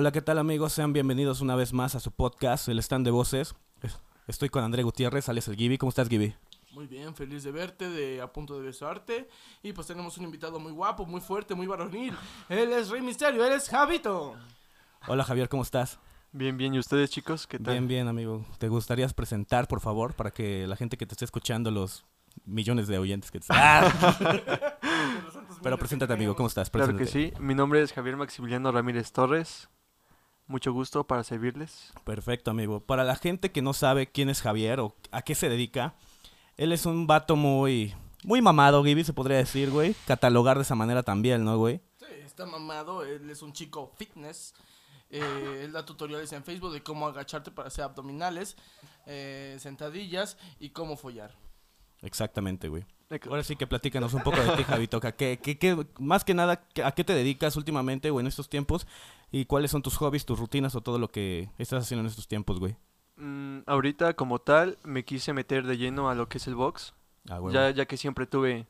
Hola, ¿qué tal amigos? Sean bienvenidos una vez más a su podcast, El Stand de Voces. Estoy con André Gutiérrez, alias el Gibi. ¿Cómo estás, Gibi? Muy bien, feliz de verte, de a punto de besarte. Y pues tenemos un invitado muy guapo, muy fuerte, muy varonil. Él es Rey Misterio, él es Javito. Hola, Javier, ¿cómo estás? Bien, bien. ¿Y ustedes, chicos? ¿Qué tal? Bien, bien, amigo. ¿Te gustaría presentar, por favor, para que la gente que te esté escuchando, los millones de oyentes que te Pero preséntate, amigo, ¿cómo estás? Claro que sí. Mi nombre es Javier Maximiliano Ramírez Torres. Mucho gusto para servirles. Perfecto, amigo. Para la gente que no sabe quién es Javier o a qué se dedica, él es un vato muy, muy mamado, Gibi, se podría decir, güey. Catalogar de esa manera también, ¿no, güey? Sí, está mamado. Él es un chico fitness. Eh, él da tutoriales en Facebook de cómo agacharte para hacer abdominales, eh, sentadillas y cómo follar. Exactamente, güey. Ahora sí que platícanos un poco de ti, Javito. ¿Qué, qué, más que nada, ¿a qué te dedicas últimamente o en estos tiempos? ¿Y cuáles son tus hobbies, tus rutinas o todo lo que estás haciendo en estos tiempos, güey? Mm, ahorita, como tal, me quise meter de lleno a lo que es el box. Ah, ya, ya que siempre tuve...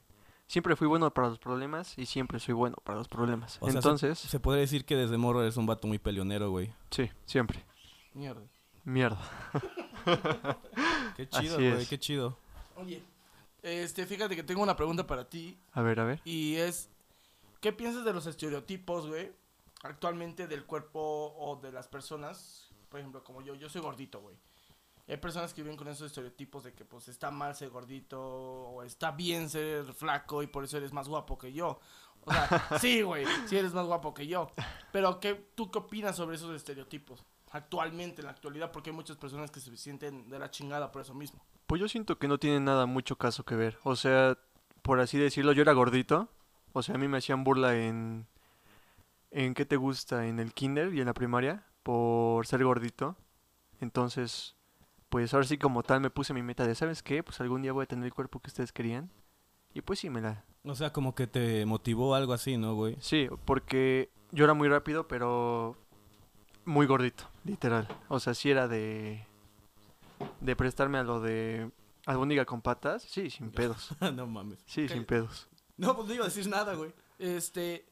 Siempre fui bueno para los problemas y siempre soy bueno para los problemas. Entonces... se, se, podría decir que desde morro eres un vato muy peleonero, güey. Sí, siempre. Mierda. Mierda. qué chido, güey, qué chido. Oye, este, fíjate que tengo una pregunta para ti. A ver, a ver. Y es, ¿qué piensas de los estereotipos, güey? Actualmente del cuerpo o de las personas, por ejemplo, como yo, yo soy gordito, güey. Hay personas que viven con esos estereotipos de que pues está mal ser gordito o está bien ser flaco y por eso eres más guapo que yo. O sea, sí, güey, sí eres más guapo que yo. Pero ¿qué, ¿tú qué opinas sobre esos estereotipos? Actualmente, en la actualidad, porque hay muchas personas que se sienten de la chingada por eso mismo. Pues yo siento que no tiene nada mucho caso que ver. O sea, por así decirlo, yo era gordito. O sea, a mí me hacían burla en... ¿En qué te gusta? En el kinder y en la primaria. Por ser gordito. Entonces, pues ahora sí como tal me puse mi meta de, ¿sabes qué? Pues algún día voy a tener el cuerpo que ustedes querían. Y pues sí, me la... O sea, como que te motivó algo así, ¿no, güey? Sí, porque yo era muy rápido, pero muy gordito, literal. O sea, sí era de de prestarme a lo de albóndiga con patas, sí, sin pedos. no mames. Sí, sin pedos. No, pues no iba a decir nada, güey. Este,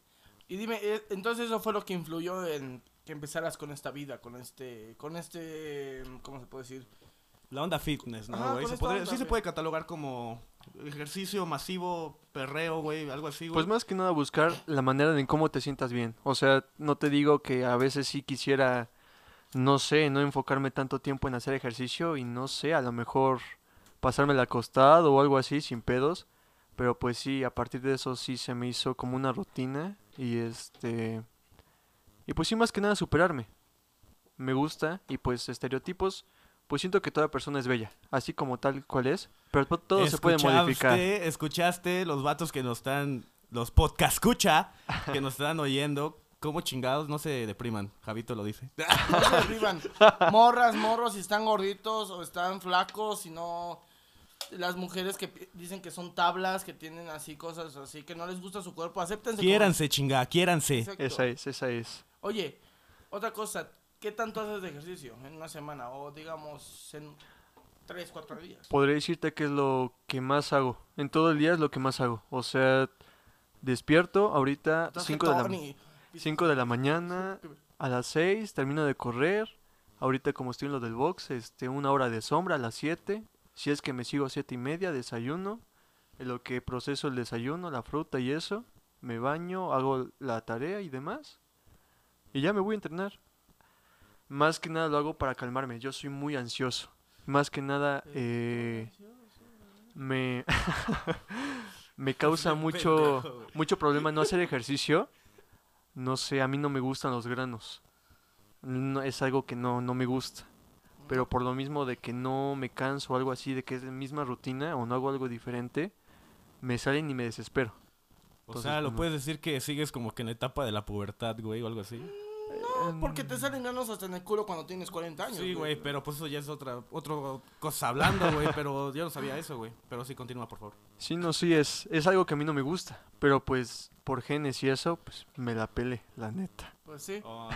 y dime, eh, entonces eso fue lo que influyó en que empezaras con esta vida, con este, con este, ¿cómo se puede decir? La onda fitness, ¿no, güey? sí se puede catalogar como ejercicio masivo, perreo, güey, algo así, güey. Pues más que nada buscar la manera en cómo te sientas bien. O sea, no te digo que a veces sí quisiera no sé, no enfocarme tanto tiempo en hacer ejercicio y no sé, a lo mejor pasarme el acostado o algo así sin pedos. Pero pues sí, a partir de eso sí se me hizo como una rutina y este... Y pues sí, más que nada superarme. Me gusta y pues estereotipos, pues siento que toda persona es bella, así como tal cual es, pero todo se puede modificar. Escuchaste los vatos que nos están, los podcast escucha, que nos están oyendo, ¿Cómo chingados no se depriman? Javito lo dice. No se depriman. Morras, morros, si están gorditos o están flacos, si no... Las mujeres que dicen que son tablas, que tienen así cosas así, que no les gusta su cuerpo, acéptense. Quiéranse, chinga, quiéranse. Esa es, esa es. Oye, otra cosa, ¿qué tanto haces de ejercicio en una semana? O digamos, en tres, cuatro días. Podría decirte que es lo que más hago. En todo el día es lo que más hago. O sea, despierto ahorita cinco de la 5 de la mañana, a las 6 termino de correr. Ahorita como estoy en lo del box, este, una hora de sombra a las 7. Si es que me sigo a 7 y media, desayuno. En lo que proceso el desayuno, la fruta y eso. Me baño, hago la tarea y demás. Y ya me voy a entrenar. Más que nada lo hago para calmarme. Yo soy muy ansioso. Más que nada eh, me, me causa mucho, mucho problema no hacer ejercicio no sé, a mí no me gustan los granos. No, es algo que no, no me gusta. Pero por lo mismo de que no me canso o algo así, de que es la misma rutina o no hago algo diferente, me salen y me desespero. o sea, lo puedes decir que sigues como que en la etapa de la pubertad, güey, o algo así. No, porque te salen granos hasta en el culo cuando tienes 40 años. Sí, güey, pero pues eso ya es otra, otra cosa hablando, güey, pero yo no sabía eso, güey. Pero sí, continúa, por favor. Sí, no, sí, es, es algo que a mí no me gusta, pero pues por genes y eso, pues me la pele, la neta. Pues sí. Oh,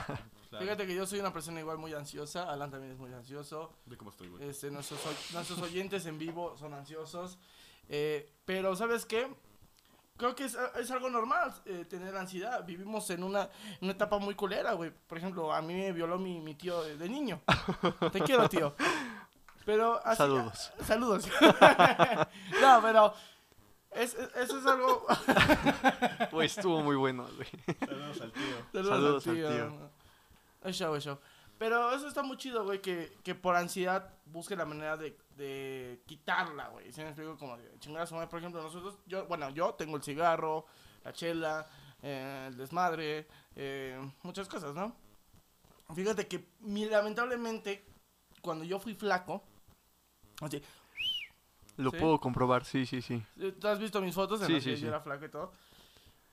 Fíjate que yo soy una persona igual muy ansiosa, Alan también es muy ansioso. Ve cómo estoy, güey. Este, nuestros, nuestros oyentes en vivo son ansiosos. Eh, pero, ¿sabes qué? creo que es, es algo normal eh, tener ansiedad. Vivimos en una, una etapa muy culera, güey. Por ejemplo, a mí me violó mi, mi tío de, de niño. Te quiero, tío. Pero así, Saludos. Saludos. no, pero es, es- eso es algo... Pues estuvo muy bueno, güey. Saludos al tío. Saludos al tío. Es show, es show. Pero eso está muy chido, güey, que, que por ansiedad busque la manera de, de quitarla, güey. Si me explico, como de chingar a su madre. Por ejemplo, nosotros, yo, bueno, yo tengo el cigarro, la chela, eh, el desmadre, eh, muchas cosas, ¿no? Fíjate que mi- lamentablemente, cuando yo fui flaco, así, Lo ¿Sí? puedo comprobar, sí, sí, sí. ¿Tú has visto mis fotos en Sí, las que yo era flaco y todo?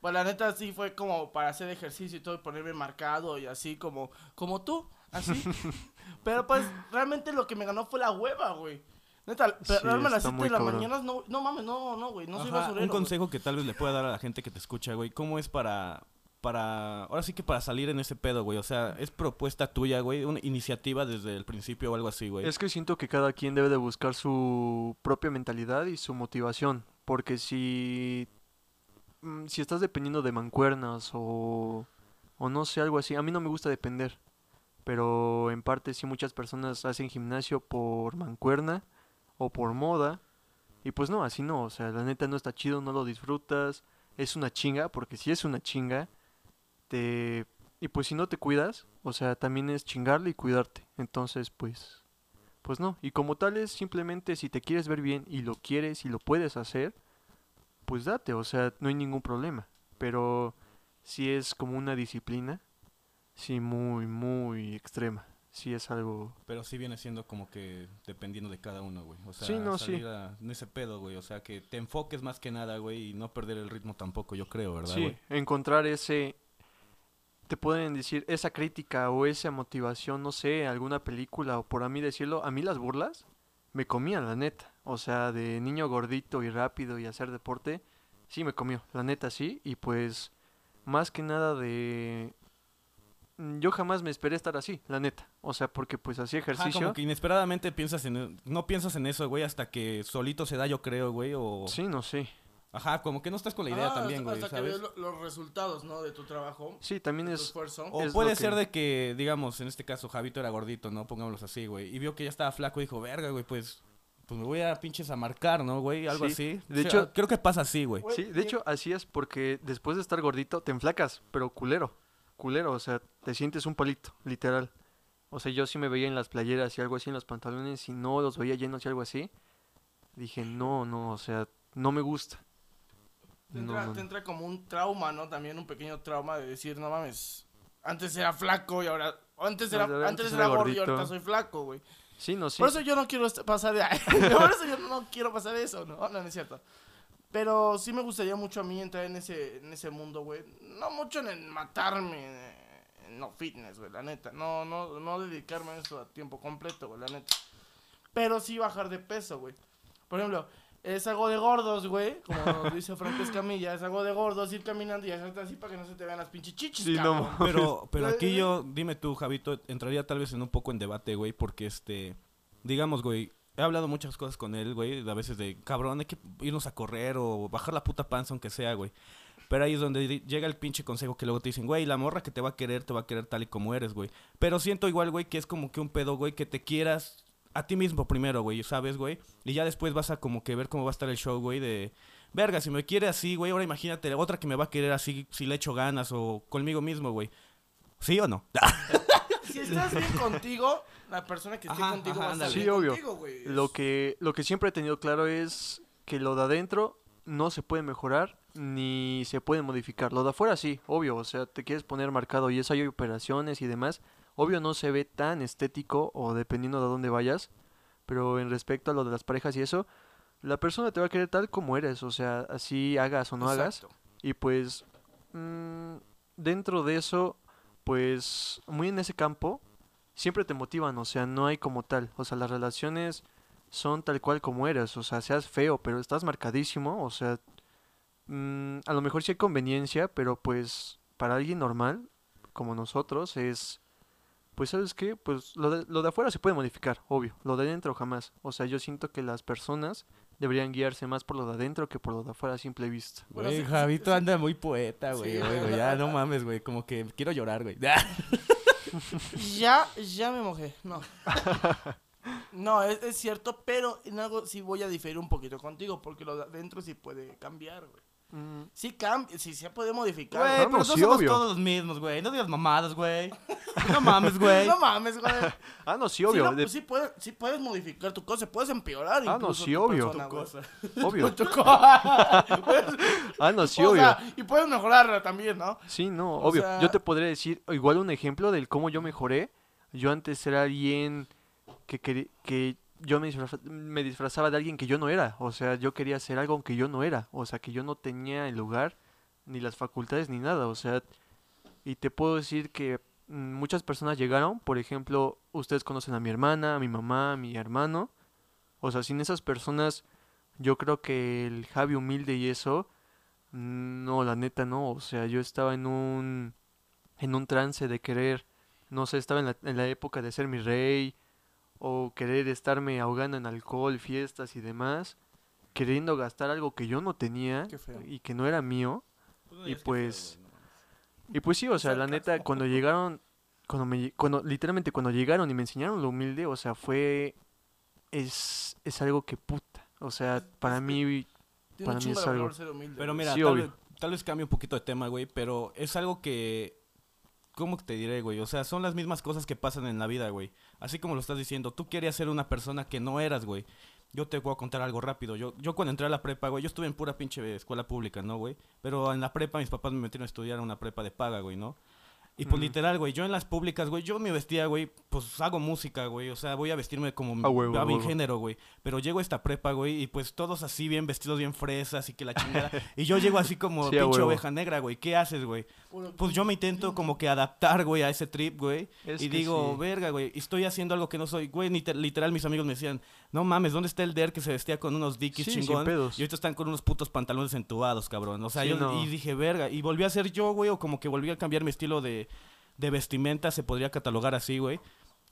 Pues la neta sí fue como para hacer ejercicio y todo y ponerme marcado y así como como tú, así. pero pues realmente lo que me ganó fue la hueva, güey. Neta, pero Sí, a las está 7 muy de la cabrón. mañana no, no mames, no, no, güey, no soy Ajá, basurero. un güey. consejo que tal vez le pueda dar a la gente que te escucha, güey. ¿Cómo es para, para, ahora sí que para salir en ese pedo, güey? O sea, ¿es propuesta tuya, güey? ¿Una iniciativa desde el principio o algo así, güey? Es que siento que cada quien debe de buscar su propia mentalidad y su motivación. Porque si. Mm, Si estás dependiendo de mancuernas o. O no sé, algo así. A mí no me gusta depender. Pero en parte sí muchas personas hacen gimnasio por mancuerna o por moda. Y pues no, así no. O sea, la neta no está chido, no lo disfrutas. Es una chinga, porque si es una chinga, te... Y pues si no te cuidas, o sea, también es chingarle y cuidarte. Entonces, pues... Pues no. Y como tal es simplemente si te quieres ver bien y lo quieres y lo puedes hacer, pues date. O sea, no hay ningún problema. Pero si es como una disciplina, sí muy, muy extrema. Sí es algo... Pero sí viene siendo como que dependiendo de cada uno, güey. O sea, Sí, no, sí. salir a- en ese pedo, güey. O sea, que te enfoques más que nada, güey, y no perder el ritmo tampoco, yo creo, ¿verdad, Sí, güey? encontrar ese, te pueden decir, esa crítica o esa motivación, no sé, alguna película o por a mí decirlo, a mí las burlas me comían, la neta. O sea, de niño gordito y rápido y hacer deporte, sí me comió, la neta sí. Y pues, más que nada de... mm, Yo jamás me esperé estar así, la neta. O sea, porque pues hacía Ajá, ejercicio. como que inesperadamente piensas en... No piensas en eso, güey, hasta que solito se da, yo creo, güey, o... Sí, no sé. Ajá, como que no estás con la idea Ah, también, güey, hasta que ¿sabes? ves lo- los resultados, ¿no? De tu trabajo, Sí, también de tu es... esfuerzo. O es puede ser que- de que, digamos, en este caso, Javito era gordito, ¿no? Pongámoslos así, güey. Y vio que ya estaba flaco y dijo, verga, güey, pues... Pues me voy a pinches a marcar, ¿no, güey? Algo Sí, así. de O sea, hecho- Creo que pasa así, güey. Sí, de hecho así es porque después de estar gordito te enflacas, pero culero, culero, o sea, te sientes un palito, literal. O sea, yo sí me veía en las playeras y algo así en los pantalones y no los veía llenos y algo así. Dije, no, no, o sea, no me gusta. Te entra, no, te no. entra como un trauma, ¿no? También un pequeño trauma de decir, no mames, antes era flaco y ahora... Antes era, Antes antes era era gordo y gordito. ahorita soy flaco, güey. Por eso yo no quiero pasar de... Por eso yo no quiero pasar eso, ¿no? No, es cierto. Pero sí me gustaría mucho a mí entrar en ese, en ese mundo, güey. No mucho en el matarme, eh, no fitness, güey, la neta. No, no, no dedicarme a eso a tiempo completo, güey, la neta. Pero sí bajar de peso, güey. Por ejemplo, es algo de gordos, güey. Como dice Franco Escamilla, es algo de gordos ir caminando y hacerte así para que no se te vean las pinches chichis, Sí, no, cabrón. Pero, pero aquí yo, dime tú, Javito, entraría tal vez en un poco en debate, güey, porque este, digamos, güey, he hablado muchas cosas con él, güey, a veces de, cabrón, hay que irnos a correr o bajar la puta panza, aunque sea, güey. Pero ahí es donde llega el pinche consejo que luego te dicen, güey, la morra que te va a querer, te va a querer tal y como eres, güey. Pero siento igual, güey, que es como que un pedo, güey, que te quieras a ti mismo primero, güey, ¿sabes, güey? Y ya después vas a como que ver cómo va a estar el show, güey, de... Verga, si me quiere así, güey, ahora imagínate otra que me va a querer así si le echo ganas o conmigo mismo, güey. ¿Sí o no? Si estás bien contigo, la persona que esté Ajá, contigo ajá, va a estar ándale. Sí, bien obvio. contigo, güey. Lo que, lo que siempre he tenido claro es que lo de adentro no se puede mejorar ni se puede modificar. Lo de afuera sí, obvio, o sea, te quieres poner marcado y eso hay operaciones y demás. Obvio no se ve tan estético o dependiendo de dónde vayas, pero en respecto a lo de las parejas y eso, la persona te va a querer tal como eres, o sea, así hagas o no hagas. Y pues mm, dentro de eso, pues muy en ese campo, siempre te motivan, o sea, no hay como tal. O sea, las relaciones son tal cual como eres, o sea, seas feo, pero estás marcadísimo, o sea, mm, a lo mejor sí hay conveniencia, pero pues para alguien normal, como nosotros, es... Pues sabes qué, pues lo de, lo de afuera se puede modificar, obvio, lo de adentro jamás. O sea, yo siento que las personas deberían guiarse más por lo de adentro que por lo de afuera a simple vista. Güey, Javito anda muy poeta, güey, güey, ya no mames, güey, como que quiero llorar, güey. ya, ya me mojé, no. No, es, es, cierto, pero en algo sí voy a diferir un poquito contigo, porque lo de adentro sí puede cambiar, güey. Sí, cambia, sí se puede modificar. Güey, pero no somos todos los mismos, güey. No digas mamadas, güey. No mames, güey. no mames, güey. Ah, no, sí, obvio. Sí, pues sí, puedes, sí puedes modificar tu cosa, puedes empeorar Ah, no, sí, obvio. tu cosa. Obvio. ah, no, sí, o obvio. Sea, y puedes mejorarla también, ¿no? Sí, no, obvio. Yo te podría decir, igual un ejemplo del cómo yo mejoré. Yo antes era alguien que, que, que yo me, disfrazaba de alguien que yo no era. O sea, yo quería hacer algo que yo no era. O sea, que yo no tenía el lugar, ni las facultades, ni nada. O sea, y te puedo decir que mm, muchas personas llegaron. Por ejemplo, ustedes conocen a mi hermana, a mi mamá, a mi hermano. O sea, sin esas personas, yo creo que el Javi humilde y eso, mm, no, la neta no. O sea, yo estaba en un, en un trance de querer, no sé, estaba en la, en la época de ser mi rey o querer estarme ahogando en alcohol, fiestas y demás, queriendo gastar algo que yo no tenía y que no era mío. Pues y pues y pues sí, o sea, la neta cuando llegaron cuando me cuando literalmente cuando llegaron y me enseñaron lo humilde, o sea, fue es es algo que puta, o sea, para mí para mí es algo Pero mira, tal, vez, tal vez cambie un poquito de tema, güey, pero es algo que ¿Cómo te diré, güey? O sea, son las mismas cosas que pasan en la vida, güey. Así como lo estás diciendo, tú querías ser una persona que no eras, güey. Yo te voy a contar algo rápido. Yo, yo cuando entré a la prepa, güey, yo estuve en pura pinche escuela pública, ¿no, güey? Pero en la prepa mis papás me metieron a estudiar en una prepa de paga, güey, ¿no? Y pues literal, güey, yo en las públicas, güey, yo me vestía, güey, pues hago música, güey, o sea, voy a vestirme como a, mi género, güey. Pero llego a esta prepa, güey, y pues todos así bien vestidos, bien fresas y que la chingada. y yo llego así como pinche oveja negra, güey. ¿Qué haces, güey? Pues yo me intento como que adaptar, güey, a ese trip, güey. y digo, verga, güey, estoy haciendo algo que no soy, güey, literal mis amigos me decían, no mames, ¿dónde está el Der que se vestía con unos dickies chingón? Y ahorita están con unos putos pantalones entubados, cabrón. O sea, yo y dije, verga, y volví a ser yo, güey, o como que volví a cambiar mi estilo de de vestimenta se podría catalogar así, güey.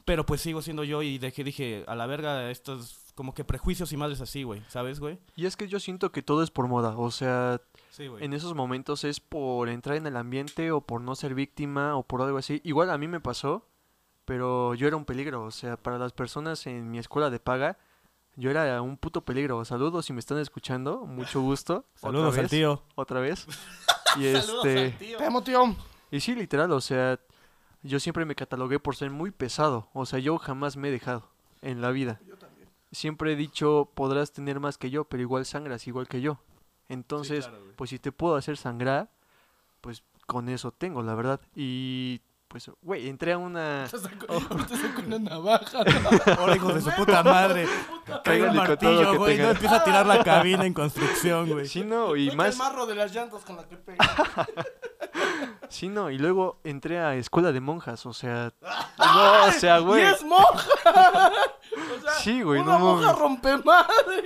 Pero pues sigo siendo yo y dejé, dije, a la verga, estos como que prejuicios y madres así, güey, ¿sabes, güey? Y es que yo siento que todo es por moda, o sea, en esos momentos es por entrar en el ambiente o por no ser víctima o por algo así. Igual a mí me pasó, pero yo era un peligro, o sea, para las personas en mi escuela de paga, yo era un puto peligro. Saludos si me están escuchando, mucho gusto. Saludos al tío. Otra vez. Y este... Te amo, tío. Y sí, literal, o sea, yo siempre me catalogué por ser muy pesado. O sea, yo jamás me he dejado en la vida. Yo también. Siempre he dicho, podrás tener más que yo, pero igual sangras igual que yo. Entonces, pues si te puedo hacer sangrar, pues con eso tengo, la verdad. Y pues, güey, entré a una. Te sacó, oh. una navaja. Ahora, hijo de su puta madre. Caiga el martillo, güey. No empieza a tirar la cabina en construcción, güey. Sí, no, y más. el marro de las llantas con la que pega. sí, no, y luego entré a escuela de monjas, o sea. no, o sea, güey. ¡Y es monja! o sea, sí, güey, una monja rompe madre.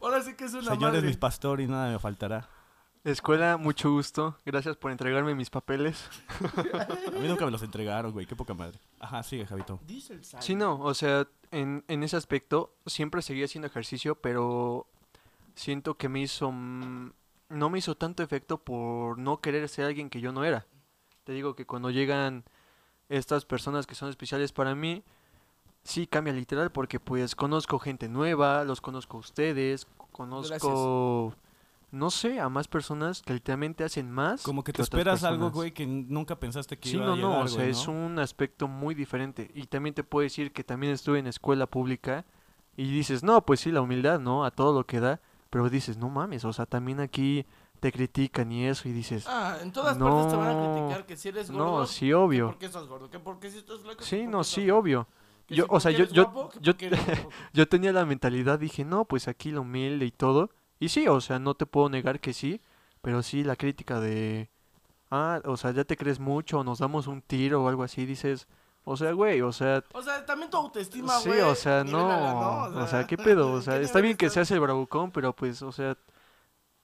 Ahora sí que es una Señor es mi pastor y nada me faltará. Escuela, mucho gusto. Gracias por entregarme mis papeles. A mí nunca me los entregaron, güey. Qué poca madre. Ajá, sigue, Javito. Sí, no, o sea, en, en ese aspecto siempre seguí haciendo ejercicio, pero siento que me hizo... No me hizo tanto efecto por no querer ser alguien que yo no era. Te digo que cuando llegan estas personas que son especiales para mí, sí cambia literal porque pues conozco gente nueva, los conozco a ustedes, conozco no sé, a más personas que literalmente hacen más. Como que te esperas algo, güey, que nunca pensaste que iba a llegar, no, o sea, es un aspecto muy diferente. Y también te puedo decir que también estuve en escuela pública y dices, no, pues sí, la humildad, ¿no? A todo lo que da. Pero dices, no mames, o sea, también aquí te critican y eso y dices ah en todas partes te van a criticar que si eres gordo no sí obvio que estás gordo que porque si estás flaco sí no sí obvio yo o sea yo yo yo, yo tenía la mentalidad dije no pues aquí lo humilde y todo y sí, o sea, no te puedo negar que sí, pero sí la crítica de, ah, o sea, ya te crees mucho, nos damos un tiro o algo así, dices, o sea, güey, o sea... O sea, también tu autoestima, güey. Sí, o sea, no, O sea, ¿qué pedo? O sea, está bien que seas el bravucón, pero pues, o sea,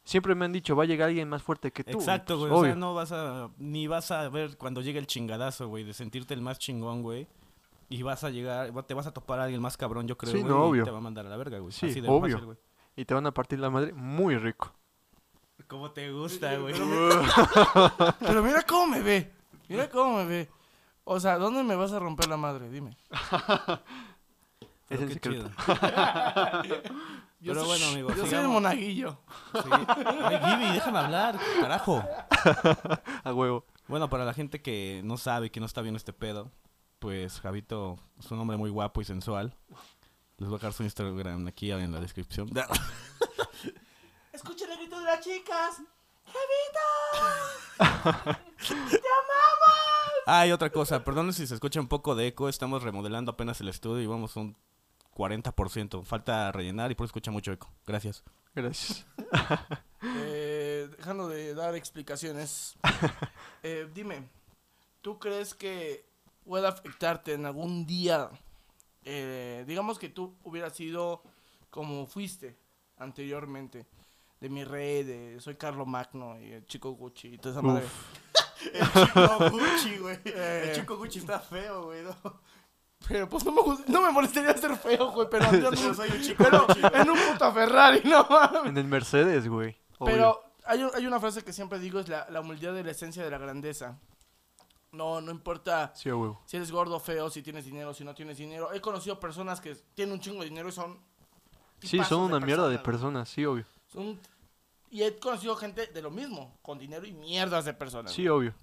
siempre me han dicho, va a llegar alguien más fuerte que tú. Exacto, güey. o sea, no vas a, ni vas a ver cuando llegue el chingadazo, güey, de sentirte el más chingón, güey. Y vas a llegar, te vas a topar a alguien más cabrón, yo creo, Sí, güey, no, y obvio. te va a mandar a la verga, güey. Sí, Así de obvio. fácil, güey. Y te van a partir la madre muy rico. ¿Cómo te gusta, güey? Pero mira cómo me ve. Mira cómo me ve. O sea, ¿dónde me vas a romper la madre? Dime. Es qué secreto. Pero soy- bueno, amigo, Yo soy el monaguillo. Sí. Ay, Gibi, déjame hablar, carajo. A huevo. Bueno, para la gente que no sabe, que no está viendo este pedo, pues Javito es un hombre muy guapo y sensual. Les voy a dejar su Instagram aquí en la descripción. Escuchen el grito de las chicas. Ah, y otra cosa, perdón si se escucha un poco de eco, estamos remodelando apenas el estudio y vamos a un 40%. Falta rellenar y por eso escucha mucho eco. Gracias. Gracias. Eh, dejando de dar explicaciones, eh, dime, ¿tú crees que pueda afectarte en algún día? Eh, digamos que tú hubieras sido como fuiste anteriormente, de mi rey, de soy Carlo Magno y el chico Gucci y toda esa madre. El chico Gucci, güey. Eh. El chico Gucci está feo, güey. ¿no? Pero pues no me, no me molestaría ser feo, güey, pero Yo soy un chico pero Gucci, en un puto Ferrari, no mames. En el Mercedes, güey. Pero hay una frase que siempre digo, es la, la humildad de la esencia de la grandeza. No, no importa Sí, si eres gordo, feo, si tienes dinero, si no tienes dinero. He conocido personas que tienen un chingo de dinero y son... Sí, son una mierda de personas, sí, obvio. Son- Y he conocido gente de lo mismo, con dinero y mierdas de personas. Sí, güey. obvio.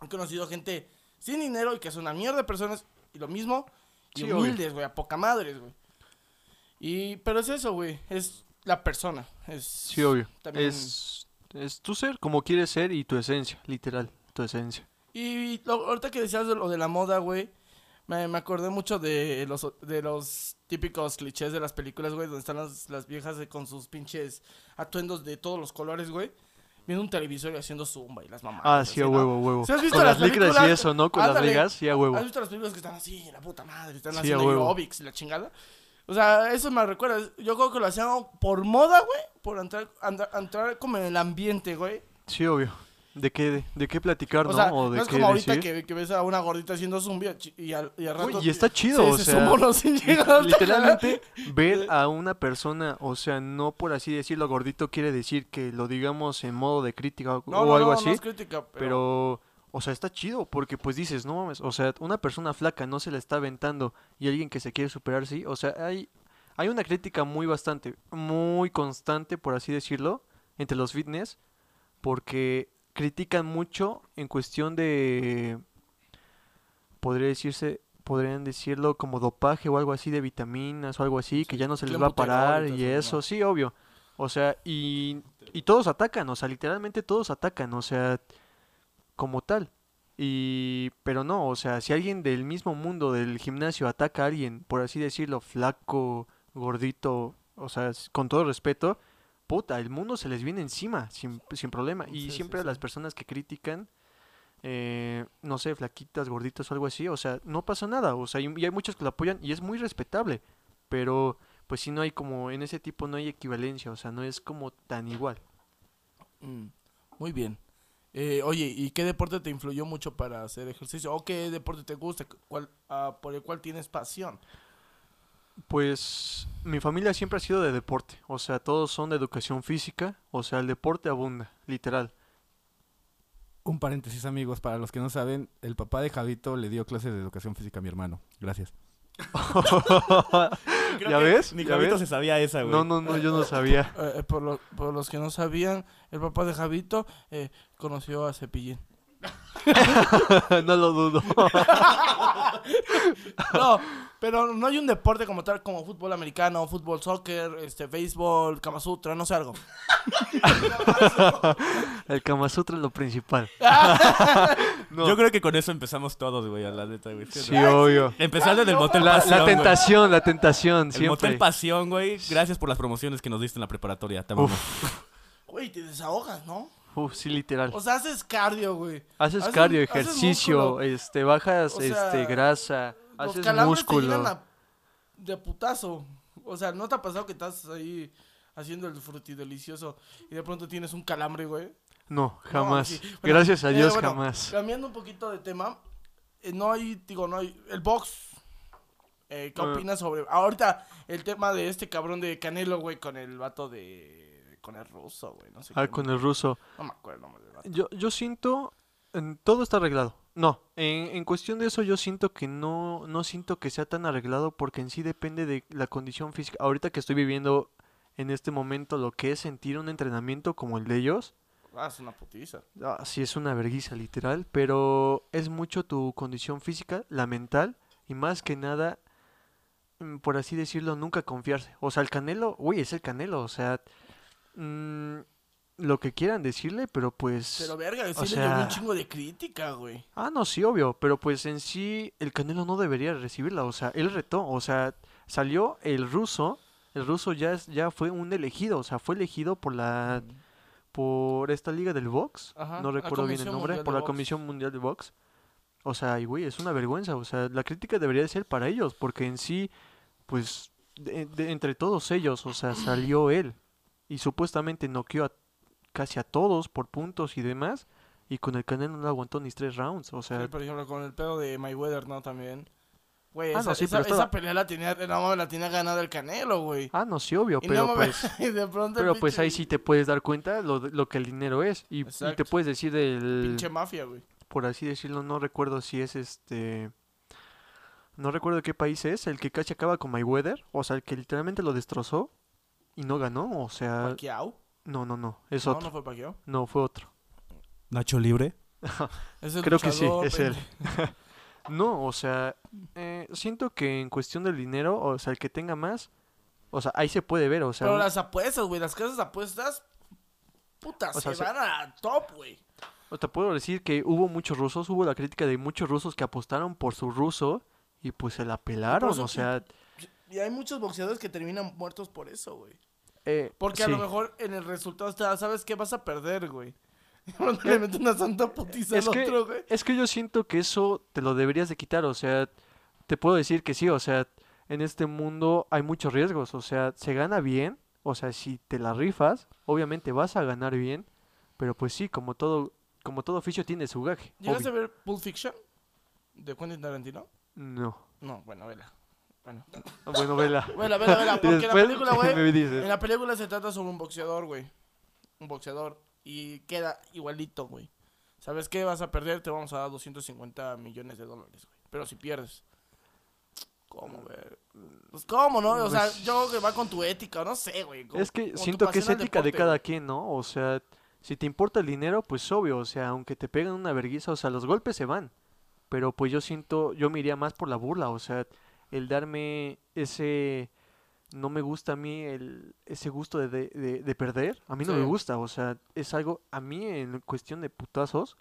He conocido gente sin dinero y que es una mierda de personas y lo mismo. Y Sí, humildes, güey, a poca madres, güey. Y, pero es eso, güey, es la persona. Es, Sí, obvio. También- Es, es tu ser, como quieres ser y tu esencia, literal, tu esencia. Y lo- ahorita que decías de lo de la moda, güey, me, me acordé mucho de los, de los típicos clichés de las películas, güey, donde están las, las viejas con sus pinches atuendos de todos los colores, güey, viendo un televisor y haciendo zumba y las mamás. Ah, sí, a huevo, huevo. ¿Sí has visto Con las las y eso, ¿no? Con Ándale. las ligas, sí, a huevo. ¿Has visto las películas que están así, la puta madre, están Sí, haciendo aerobics y la chingada? O sea, eso me recuerda, yo creo que lo hacían por moda, güey, por entrar, andar- entrar como en el ambiente, güey. Sí, obvio. ¿De qué, de, de qué platicar, O no? o no de es qué como ahorita decir. que, que ves a una gordita haciendo zumba y al, y al rato... Uy, y está chido, se- o se sea, sin llegar Literalmente, ver a una persona, o sea, no por así decirlo gordito quiere decir que lo digamos en modo de crítica o, No, o no, algo no, así, no es crítica, pero... pero, o sea, está chido porque pues dices, no mames, o sea, una persona flaca no se la está aventando y alguien que se quiere superar, sí, o sea, hay, hay una crítica muy bastante, muy constante, por así decirlo, entre los fitness, porque critican mucho en cuestión de, podría decirse, podrían decirlo como dopaje o algo así de vitaminas o algo así, que ya no se les va a parar y eso, sí, obvio. O sea, y, y todos atacan, o sea, literalmente todos atacan, o sea, como tal. Y, pero no, o sea, si alguien del mismo mundo del gimnasio ataca a alguien, por así decirlo, flaco, gordito, o sea, con todo respeto, puta, el mundo se les viene encima, sin, sin problema. Y Sí, sí, siempre a sí. las personas que critican, eh, no sé, flaquitas, gorditas o algo así, o sea, no pasa nada, o sea, y, y hay muchos que lo apoyan y es muy respetable, pero pues si no hay como, en ese tipo no hay equivalencia, o sea, no es como tan igual. Mm, muy bien. Eh, oye, ¿y qué deporte te influyó mucho para hacer ejercicio? ¿O qué deporte te gusta, cuál, ah, por el cual tienes pasión? Pues mi familia siempre ha sido de deporte, o sea, todos son de educación física, o sea, el deporte abunda, literal. Un paréntesis, amigos, para los que no saben, el papá de Javito le dio clases de educación física a mi hermano. Gracias. ¿Ya ves? Ni ¿Ya Javito ves? se sabía esa, güey. No, no, no, yo no sabía. Eh, eh, por, lo- por los que no sabían, el papá de Javito eh, conoció a Cepillín. no lo dudo. No, pero no hay un deporte como tal, como fútbol americano, fútbol, soccer, este, béisbol, Kama Sutra, no sé algo. El Kama Sutra es lo principal. No, Yo creo que con eso empezamos todos, güey, a la neta, güey. sí, obvio. Empezando del motel La, pasión, la güey. tentación, la tentación, El siempre. motel pasión, güey. Gracias por las promociones que nos diste en la preparatoria. Te. Güey, te desahogas, ¿no? Uf, sí, literal. O sea, haces cardio, güey. Haces haces- cardio, ejercicio, este, bajas O sea, este, grasa, Los haces te músculo. a- de putazo. O sea, ¿no te ha pasado que estás ahí haciendo el frutidelicioso y de pronto tienes un calambre, güey? No, jamás. sí. Bueno, Gracias a eh, Dios, bueno, jamás. Cambiando un poquito de tema, eh, no hay, digo, no hay, el box Eh, ¿Qué ah. opinas sobre... Ahorita el tema de este cabrón de Canelo, güey, con el vato de... Con el ruso, güey. No sé ah, con el ruso. No me acuerdo. Yo, yo siento... Todo está arreglado. No, en, en, cuestión de eso yo siento que no, no siento que sea tan arreglado porque en sí depende de la condición física. Ahorita que estoy viviendo en este momento lo que es sentir un entrenamiento como el de ellos. Ah, es una putiza. Ah, sí, es una vergüenza literal, pero es mucho tu condición física, la mental y más que nada, mm, por así decirlo, nunca confiarse. O sea, el Canelo, uy, es el Canelo, o sea, mmm, lo que quieran decirle, pero pues... Pero verga, decirle un chingo de crítica, güey. Ah, no, sí, obvio, pero pues en sí el Canelo no debería recibirla, o sea, él retó, o sea, salió el ruso, el ruso ya, ya fue un elegido, o sea, fue elegido por la... por esta liga del box, no recuerdo bien el nombre, por la Comisión Mundial de Box. O sea, y güey, es una vergüenza, o sea, la crítica debería ser para ellos, porque en sí, pues, entre todos ellos, o sea, salió él y supuestamente noqueó a casi a todos por puntos y demás. Y con el Canelo no aguantó ni tres rounds. O sea, por ejemplo, con el pedo de Mayweather, ¿no? También. Güey, ah, esa, esa, pelea la tenía, no, la tenía ganada el Canelo, güey. Ah, no, sí, obvio, pero pues... pero pues ahí sí te puedes dar cuenta lo, lo que el dinero es. Y, y te puedes decir del... Pinche mafia, güey. Por así decirlo, no recuerdo si es este... No recuerdo qué país es, el que casi acaba con Mayweather. O sea, el que literalmente lo destrozó y no ganó, o sea... ¿Pacquiao? No, no, no, es otro. ¿No fue Pacquiao? No, fue otro. ¿Nacho Libre? Creo que sí, es él. no, o sea, eh, siento que en cuestión del dinero, o sea, el que tenga más, o sea, ahí se puede ver, o sea... Pero las apuestas, güey, las casas de apuestas, puta, se van a top, güey. O te puedo decir que hubo muchos rusos, hubo la crítica de muchos rusos que apostaron por su ruso y pues se la pelaron, o sea... Y hay muchos boxeadores que terminan muertos por eso, güey. Eh, Porque a lo mejor en el resultado está, ¿sabes qué? Vas a perder, güey. le metes una santa putiza es al que, otro, güey. Es que yo siento que eso te lo deberías de quitar, o sea, te puedo decir que sí, o sea, en este mundo hay muchos riesgos, o sea, se gana bien, o sea, si te la rifas, obviamente vas a ganar bien, pero pues sí, como todo, como todo oficio tiene su gaje. ¿Llegaste a ver Pulp Fiction? ¿De Quentin Tarantino? No. No, bueno, vela. Bueno. Bueno, vela. Vela, vela, vela. Porque la película, güey. En la película se trata sobre un boxeador, güey. Un boxeador. Y queda igualito, güey. ¿Sabes qué? Vas a perder, te vamos a dar 250 millones de dólares, güey. Pero si pierdes. ¿Cómo, güey? Pues, ¿cómo, no? O sea, pues yo creo que va con tu ética, no sé, güey. Es que siento que es ética de cada quien, ¿no? O sea, si te importa el dinero, pues obvio. O sea, aunque te peguen una vergüenza, o sea, los golpes se van. Pero pues yo siento, yo me iría más por la burla, o sea, el darme ese no me gusta a mí el, ese gusto de, de, perder. A mí no me gusta, o sea, es algo, a mí en cuestión de putazos,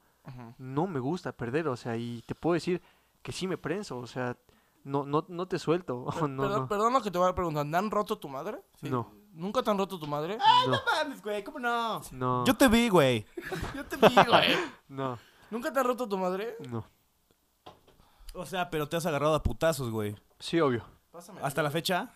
no me gusta perder, o sea, y te puedo decir que sí me prenso, o sea, no, no, no te suelto. no, perdón, lo que te voy a preguntar, ¿te han roto tu madre? No. ¿Nunca te han roto tu madre? Ay, no, mames, güey, ¿cómo no? No. Yo te vi, güey. Yo te vi, güey. no. ¿Nunca te han roto tu madre? No. O sea, pero te has agarrado a putazos, güey. Sí, obvio. ¿Hasta la fecha?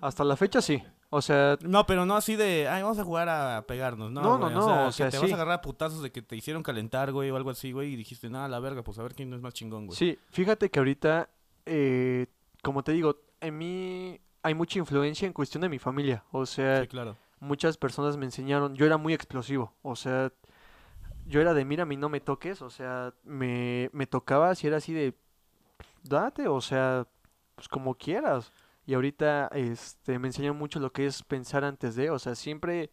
Hasta la fecha sí. O sea. No, pero no así de. Ay, vamos a jugar a pegarnos. No, no, no. O sea, te vas a agarrar a putazos de que te hicieron calentar, güey, o algo así, güey. Y dijiste, nada, la verga, pues a ver quién es más chingón, güey. Sí, fíjate que ahorita. Eh, como te digo, en mí hay mucha influencia en cuestión de mi familia. O sea. claro. Muchas personas me enseñaron. Yo era muy explosivo. O sea. Yo era de, mira, a mí no me toques. O sea, me, me tocaba si era así de. Date, o sea, pues como quieras. Y ahorita este, me enseñan mucho lo que es pensar antes de, o sea, siempre,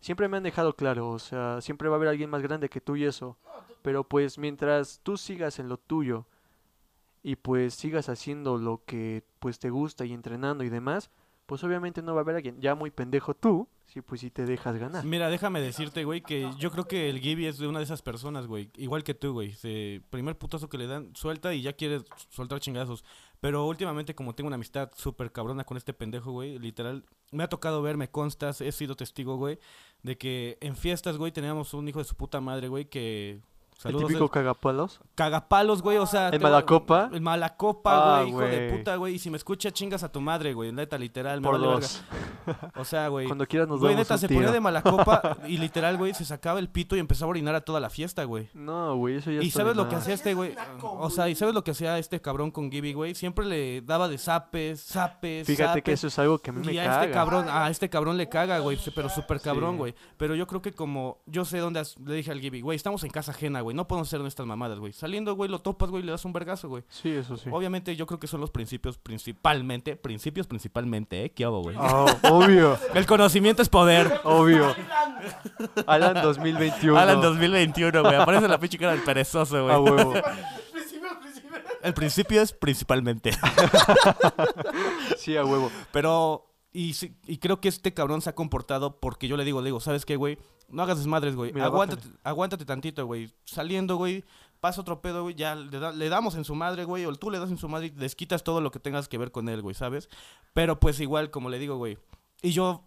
siempre me han dejado claro, o sea, siempre va a haber alguien más grande que tú y eso. Pero pues mientras tú sigas en lo tuyo y pues sigas haciendo lo que pues te gusta y entrenando y demás, pues obviamente no va a haber alguien ya muy pendejo tú Sí, pues sí te dejas ganar. Mira, déjame decirte, güey, que yo creo que el Gibby es de una de esas personas, güey. Igual que tú, güey. primer putazo que le dan, suelta y ya quiere soltar chingazos. Pero últimamente, como tengo una amistad súper cabrona con este pendejo, güey, literal, me ha tocado ver, me constas, he sido testigo, güey, de que en fiestas, güey, teníamos un hijo de su puta madre, güey, que ¿El típico cagapalos? Cagapalos, güey, o sea... ¿El Malacopa? El Malacopa, ah, güey, hijo de puta, güey. Y si me escucha, chingas a tu madre, güey. Neta, literal, me Por dos. O sea, güey. Cuando quieras nos Güey, neta, se ponía de Malacopa y literal, güey, se sacaba el pito y empezaba a orinar a toda la fiesta, güey. No, güey, eso ya ¿Y sabes lo que hacía este, güey? O sea, ¿y sabes lo que hacía este cabrón con Gibby, güey? Siempre le daba de zapes, zapes, Fíjate que eso es algo que a mí me y a este caga. Este cabrón, a este cabrón le caga, güey, pero súper cabrón, güey. Pero yo creo que como... Yo sé dónde... Le dije al Gibby, güey, estamos en casa ajena, güey. No podemos hacer nuestras mamadas, güey. Saliendo, güey, lo topas, güey, le das un vergazo, güey. Sí, eso sí. Obviamente, yo creo que son los principios principalmente. Principios principalmente, ¿eh? ¿Qué hago, güey? Oh, obvio. El conocimiento es poder. Obvio. Alan 2021. Alan 2021, güey. Aparece la pinche cara del perezoso, güey. A huevo. El principio es principalmente. sí, a huevo. Pero y, y, creo que este cabrón se ha comportado porque yo le digo, le digo, ¿sabes qué, güey? No hagas desmadres, güey. Aguántate, aguántate tantito, güey. Saliendo, güey, pasa otro pedo, güey. Ya le, damos en su madre, güey. O tú le das en su madre y desquitas todo lo que tengas que ver con él, güey, ¿sabes? Pero pues igual, como le digo, güey. Y yo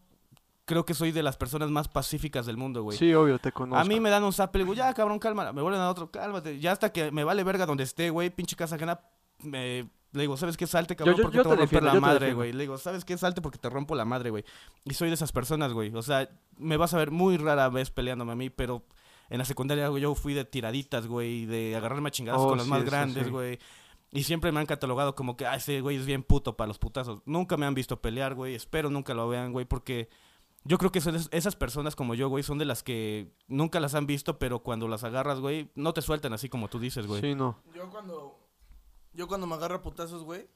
creo que soy de las personas más pacíficas del mundo, güey. Sí, obvio, te conozco. A mí me dan un zap y digo, ya, cabrón, calma. Me vuelven a otro, cálmate. Ya hasta que me vale verga donde esté, güey. Pinche casa ajena. Me le digo, ¿sabes qué? Salte, cabrón, porque te, voy a romper la madre, güey. Le digo, ¿sabes qué? Salte porque te rompo la madre, güey. Y soy de esas personas, güey. O sea, me vas a ver muy rara vez peleándome a mí, pero en la secundaria yo fui de tiraditas, güey, de agarrarme a chingados oh, con los más grandes, güey. Y siempre me han catalogado como que, ah, ese güey es bien puto para los putazos. Nunca me han visto pelear, güey. Espero nunca lo vean, güey, porque yo creo que son esas personas como yo, güey, son de las que nunca las han visto, pero cuando las agarras, güey, no te sueltan así como tú dices, güey. Sí, no. Yo cuando yo cuando me agarro a putazos, güey,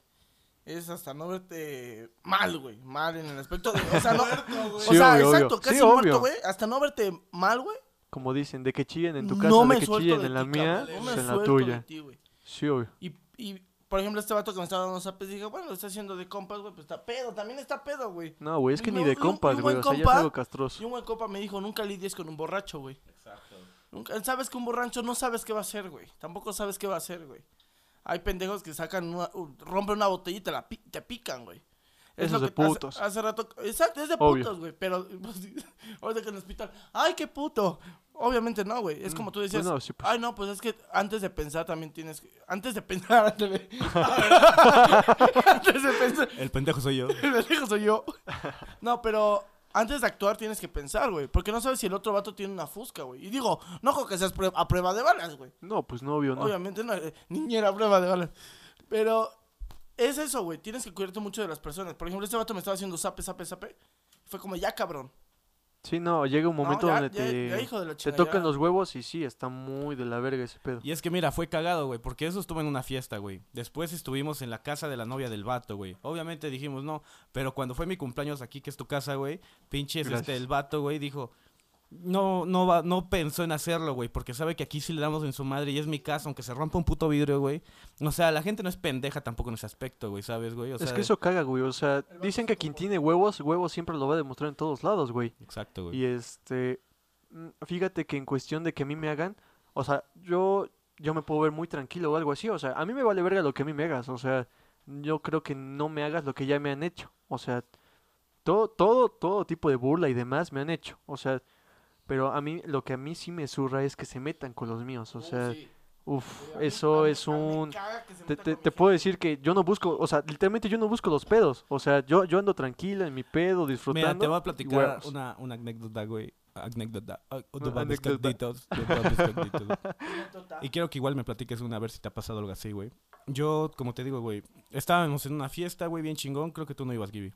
es hasta no verte mal, güey. Mal en el aspecto de. O sea, no. o sea, exacto, casi muerto, güey. Hasta no verte mal, güey. Como dicen, de que chillen en tu casa, no de que chillen en la mía, no en la tuya. Ti, sí, obvio. Y, y, por ejemplo, este vato que me estaba dando zapes, dije, bueno, lo está haciendo de compas, güey, pues está pedo, también está pedo, güey. No, güey, es que ni de compas, güey, o sea, ya es algo castroso. Y un buen compa me dijo, nunca lidies con un borracho, güey. Exacto. Nunca, sabes que un borracho no sabes qué va a hacer, güey. Tampoco sabes qué va a hacer, güey. Hay pendejos que sacan una, rompen una botella y te la te pican, güey. Es lo de putos. Hace, rato, exacto, es de putos, güey. Pero pues, ahorita que en el hospital, ¡ay, qué puto! Obviamente no, güey. Es mm, como tú decías. Pues pues. Ay, no, pues es que antes de pensar también tienes que. Antes de pensar. Antes de, antes de pensar. El pendejo soy yo. El pendejo soy yo. No, pero antes de actuar tienes que pensar, güey. Porque no sabes si el otro vato tiene una fusca, güey. Y digo, no creo que seas a prueba de balas, güey. No, pues no, obvio, no. Obviamente no, eh, niñera a prueba de balas. Pero es eso, güey. Tienes que cuidarte mucho de las personas. Por ejemplo, este vato me estaba haciendo sape, sape, sape. Fue como, ya, cabrón. Sí, no, llega un momento donde te, tocan los huevos y sí, está muy de la verga ese pedo. Y es que mira, fue cagado, güey, porque eso estuvo en una fiesta, güey. Después estuvimos en la casa de la novia del vato, güey. Obviamente dijimos no, pero cuando fue mi cumpleaños aquí, que es tu casa, güey, pinches, este, el vato, güey, dijo, no, no, va, no pensó en hacerlo, güey, porque sabe que aquí sí le damos en su madre y es mi casa, aunque se rompa un puto vidrio, güey. O sea, la gente no es pendeja tampoco en ese aspecto, güey, ¿sabes, güey? es que eso caga, güey, o sea, dicen que quien tiene huevos, huevos siempre lo va a demostrar en todos lados, güey. Exacto, güey. Y este, mm, fíjate que en cuestión de que a mí me hagan, o sea, yo, yo me puedo ver muy tranquilo o algo así, o sea, a mí me vale verga lo que a mí me hagas, o sea, yo creo que no me hagas lo que ya me han hecho, o sea, todo, todo, todo tipo de burla y demás me han hecho, o sea pero a mí, lo que a mí sí me surra es que se metan con los míos. O sea, uff, eso es un... Te, puedo decir que yo no busco, o sea, literalmente yo no busco los pedos. O sea, yo, yo ando tranquila en mi pedo, disfrutando. Mira, te voy a platicar una, una anécdota, güey. Anécdota. y quiero que igual me platiques una, a ver si te ha pasado algo así, güey. Yo, como te digo, güey, estábamos en una fiesta, güey, bien chingón. Creo que tú no ibas, Gibby.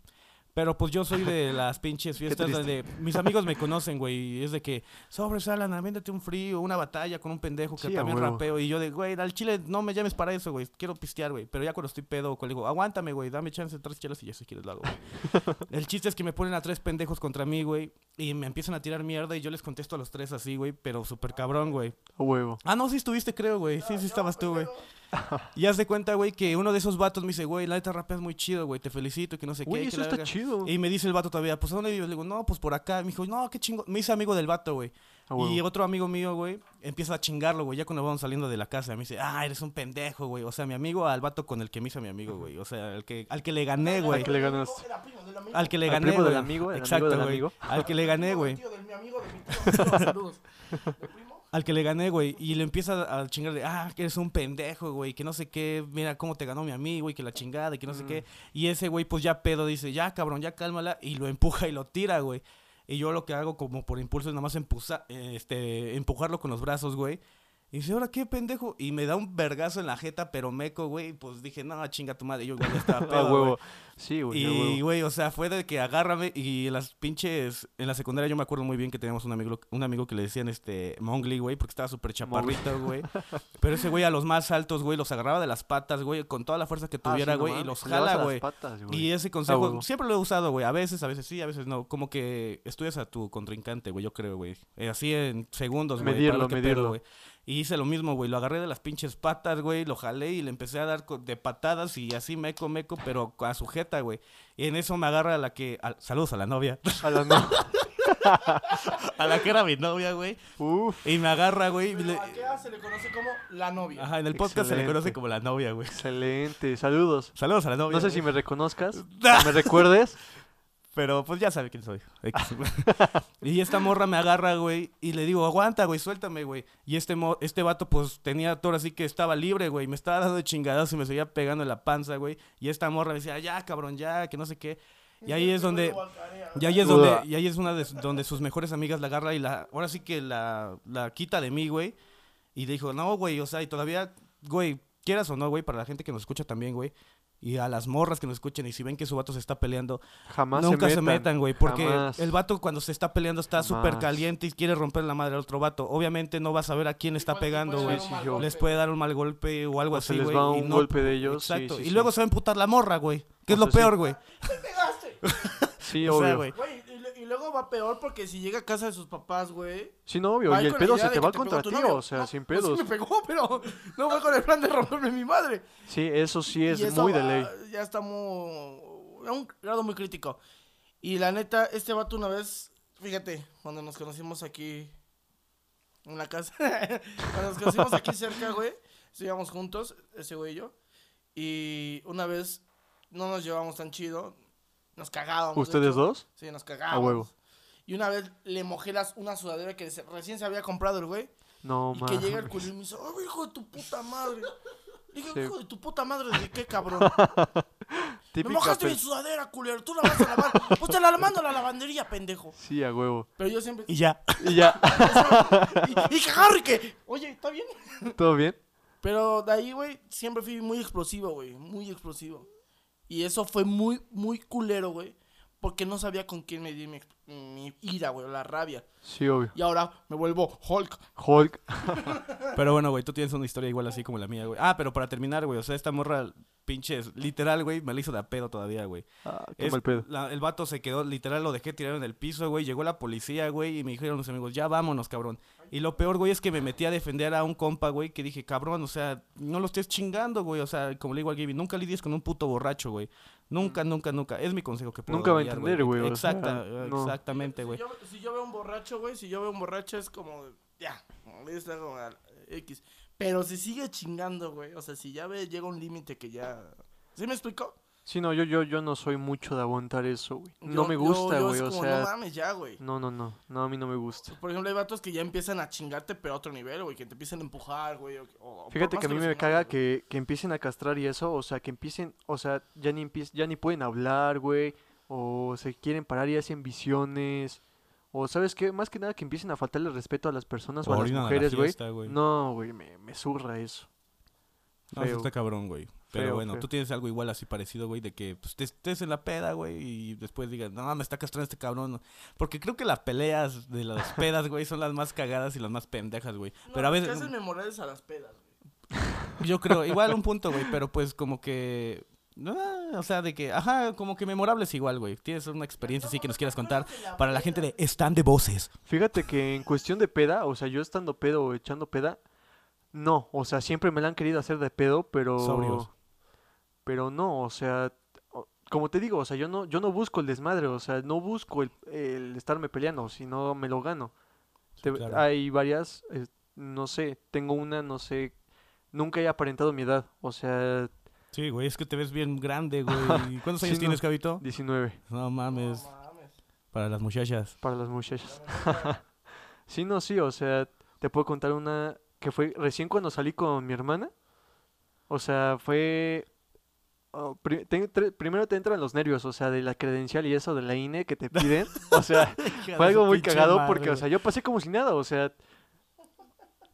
Pero pues yo soy de las pinches fiestas donde mis amigos me conocen, güey. Es de que, sobre Salana, véndete un frío, una batalla con un pendejo que también rapeo. Y yo de, güey, al chile no me llames para eso, güey. Quiero pistear, güey. Pero ya cuando estoy pedo, le digo, aguántame, güey, dame chance de tres chelas y ya si quieres lo hago, güey. El chiste es que me ponen a tres pendejos contra mí, güey. Y me empiezan a tirar mierda y yo les contesto a los tres así, güey. Pero súper cabrón, güey. huevo. Ah, no, sí estuviste, creo, güey. Sí, sí estabas tú, güey. y haz de cuenta, güey, que uno de esos vatos me dice, güey, la neta rapeas muy chido, güey, te felicito, que no sé qué. eso está chido. Y me dice el vato todavía, pues ¿a dónde vives? Le digo, no, pues por acá. Me dijo, no, qué chingo. Me hice amigo del vato, güey. y otro amigo mío, güey, empieza a chingarlo, güey, ya cuando vamos saliendo de la casa. Me dice, ah, eres un pendejo, güey. O sea, mi amigo al vato con el que me hizo mi amigo, güey. O sea, al que, al que le gané, güey. Al que le ganaste. Al que le gané, primo del amigo, Exacto, güey. Al que le gané, güey. Saludos. Al que le gané, güey. Y le empieza a chingar de, ah, que eres un pendejo, güey. Que no sé qué, mira cómo te ganó mi amigo y que la chingada y que no sé qué. Mm. Y ese güey, pues ya pedo, dice, ya cabrón, ya cálmala. Y lo empuja y lo tira, güey. Y yo lo que hago como por impulso es nada más empuza- eh, este, empujarlo con los brazos, güey. Y dice, ahora qué pendejo. Y me da un vergazo en la jeta, pero meco, güey. Pues dije, no, chinga tu madre. Yo ya estaba pedo, güey. huevo. Sí, güey. Y, güey, o sea, fue de que agárrame y en las pinches... En la secundaria yo me acuerdo muy bien que teníamos un amigo, un amigo que le decían, este, Mongli, güey, porque estaba súper chaparrito, güey. Pero ese güey a los más altos, güey, los agarraba de las patas, güey, con toda la fuerza que Ah, tuviera, sí, no güey, y los jala, güey. Y ese consejo siempre lo he usado, güey. A veces, a veces sí, a veces no. Como que estudias a tu contrincante, güey, yo creo, güey. Eh, así en segundos, güey. Medirlo, medirlo. güey. Y hice lo mismo, güey. Lo agarré de las pinches patas, güey. Lo jalé y le empecé a dar de patadas y así meco, meco, pero a sujeta, güey. Y en eso me agarra a la que... a- saludos a la novia. A la no. a la que era mi novia, güey. Uf. Y me agarra, güey. le- a Kea se le conoce como la novia. Ajá, en el podcast se le conoce como la novia, güey. Excelente. Saludos. Saludos a la novia. No sé güey. si me reconozcas. me recuerdes. Pero pues ya sabe quién soy. X. y esta morra me agarra, güey, y le digo, aguanta, güey, suéltame, güey. Y este mo este vato, pues, tenía todo así que estaba libre, güey. Me estaba dando de chingadas y me seguía pegando en la panza, güey. Y esta morra me decía, ya, cabrón, ya, que no sé qué. Y ahí es donde... Y ahí es donde, y ahí es una de donde sus mejores amigas la agarra y la, ahora sí que la, la quita de mí, güey. Y dijo, no, güey, o sea, y todavía, güey, quieras o no, güey, para la gente que nos escucha también, güey. Y a las morras que nos escuchen, y si ven que su vato se está peleando, Jamás nunca se metan. güey, porque Jamás. el vato cuando se está peleando está súper caliente y quiere romper la madre al otro vato. Obviamente no va a saber a quién está pegando, güey. Sí. Les puede dar un mal golpe o algo O así, les güey. y un no- golpe de ellos, Exacto. sí, y sí. luego se va a emputar la morra, güey. Que es lo sea, peor, güey. Sí, O sea, obvio. güey. Y, luego va peor porque si llega a casa de sus papás, güey. Sí, no, obvio. Y el pedo se te va te contra ti, o sea, No, sin pues pedos. sí me pegó, pero no fue con el plan de romperme mi madre. Sí, eso sí es Y eso muy de ley. Ya está muy, a un grado muy crítico. Y la neta, este vato una vez, fíjate, cuando nos conocimos aquí en la casa, cuando nos conocimos aquí cerca, güey, íbamos juntos, ese güey y yo. Y una vez no nos llevamos tan chido, nos cagábamos. de ¿Ustedes dos? Sí, nos cagábamos. A huevo. Y una vez le mojé las, una sudadera que recién se había comprado el güey. No, y mames. que llega el culín y me dice, ¡ay, hijo de tu puta madre! Dije, Sí. hijo de tu puta madre, ¿de qué cabrón? Me Típica mojaste mi sudadera, culero. Tú la vas a lavar. Pues te la mando a la lavandería, pendejo. Sí, a huevo. Pero yo siempre. Y ya. Y ya, y, y que que. Oye, ¿está bien? ¿todo bien? Pero de ahí, güey, siempre fui muy explosivo, güey. Muy explosivo. Y eso fue muy, muy culero, güey. Porque no sabía con quién medir mi, mi ira, güey, la rabia. Sí, obvio. Y ahora me vuelvo Hulk. Hulk. Pero bueno, güey, tú tienes una historia igual así como la mía, güey. Ah, pero para terminar, güey, o sea, esta morra, pinches, literal, güey, me la hizo de a pedo todavía, güey. Ah, qué Es- mal pedo. la- el vato se quedó, literal, lo dejé tirado en el piso, güey. Llegó la policía, güey, y me dijeron los amigos, ya vámonos, cabrón. Y lo peor, güey, es que me metí a defender a un compa, güey, que dije, cabrón, o sea, no lo estés chingando, güey. O sea, como le digo al Gaby, nunca lidies con un puto borracho, güey. Nunca, nunca, nunca. Es mi consejo que puedo Nunca va a entender, güey, o sea, Exacta, no. Exactamente, güey. Si yo, si yo veo un borracho, güey, si yo veo un borracho es como, ya, está como al- X. Pero si sigue chingando, güey, o sea, si ya ve, llega un límite que ya... ¿Sí me explicó? Sí, no, yo, yo, yo no soy mucho de aguantar eso, güey. No Yo- me gusta, yo güey, o como, sea... No mames, ya, güey. No, no, no. No, a mí no me gusta. Por ejemplo, hay vatos que ya empiezan a chingarte, pero a otro nivel, güey, que te empiezan a empujar, güey. o- o- Fíjate que a mí me caga güey. que, que empiecen a castrar y eso, o sea, que empiecen, o sea, ya ni empie- ya ni pueden hablar, güey, o se quieren parar y hacen visiones, o sabes qué, más que nada que empiecen a faltarle respeto a las personas o a las Orinan a la mujeres, güey. No, güey, me, me zurra eso. No, eso Feo. está cabrón, güey. Pero Feo, bueno, feo. tú tienes algo igual así parecido, güey, de que pues, te estés en la peda, güey, y después digas, no, me está castrando este cabrón. Porque creo que las peleas de las pedas, güey, son las más cagadas y las más pendejas, güey. No, pero a veces, hacen memorables a las pedas, güey. yo creo, igual un punto, güey, pero pues como que... ah, o sea, de que, ajá, como que memorables igual, güey. Tienes una experiencia así que nos quieras contar para la gente de Stand de Voces. Fíjate que en cuestión de peda, o sea, yo estando pedo o echando peda, no, o sea, siempre me la han querido hacer de pedo, pero... Sobrios. Pero no, o sea, como te digo, o sea, yo no, yo no busco el desmadre, o sea, no busco el, el estarme peleando, sino me lo gano. Te- claro. Hay varias, eh, no sé, tengo una, no sé, nunca he aparentado mi edad, o sea, Sí, güey, es que te ves bien grande, güey. ¿Cuántos Sí, años no. tienes, Cabito? 19 No mames, No mames. para las muchachas. para las muchachas. sí, no, sí, o sea, te puedo contar una que fue recién cuando salí con mi hermana. O sea, fue... oh, te- primero te entran los nervios, o sea, de la credencial y eso de la INE que te piden. O sea, fue algo muy cagado porque, o sea, yo pasé como si nada, o sea...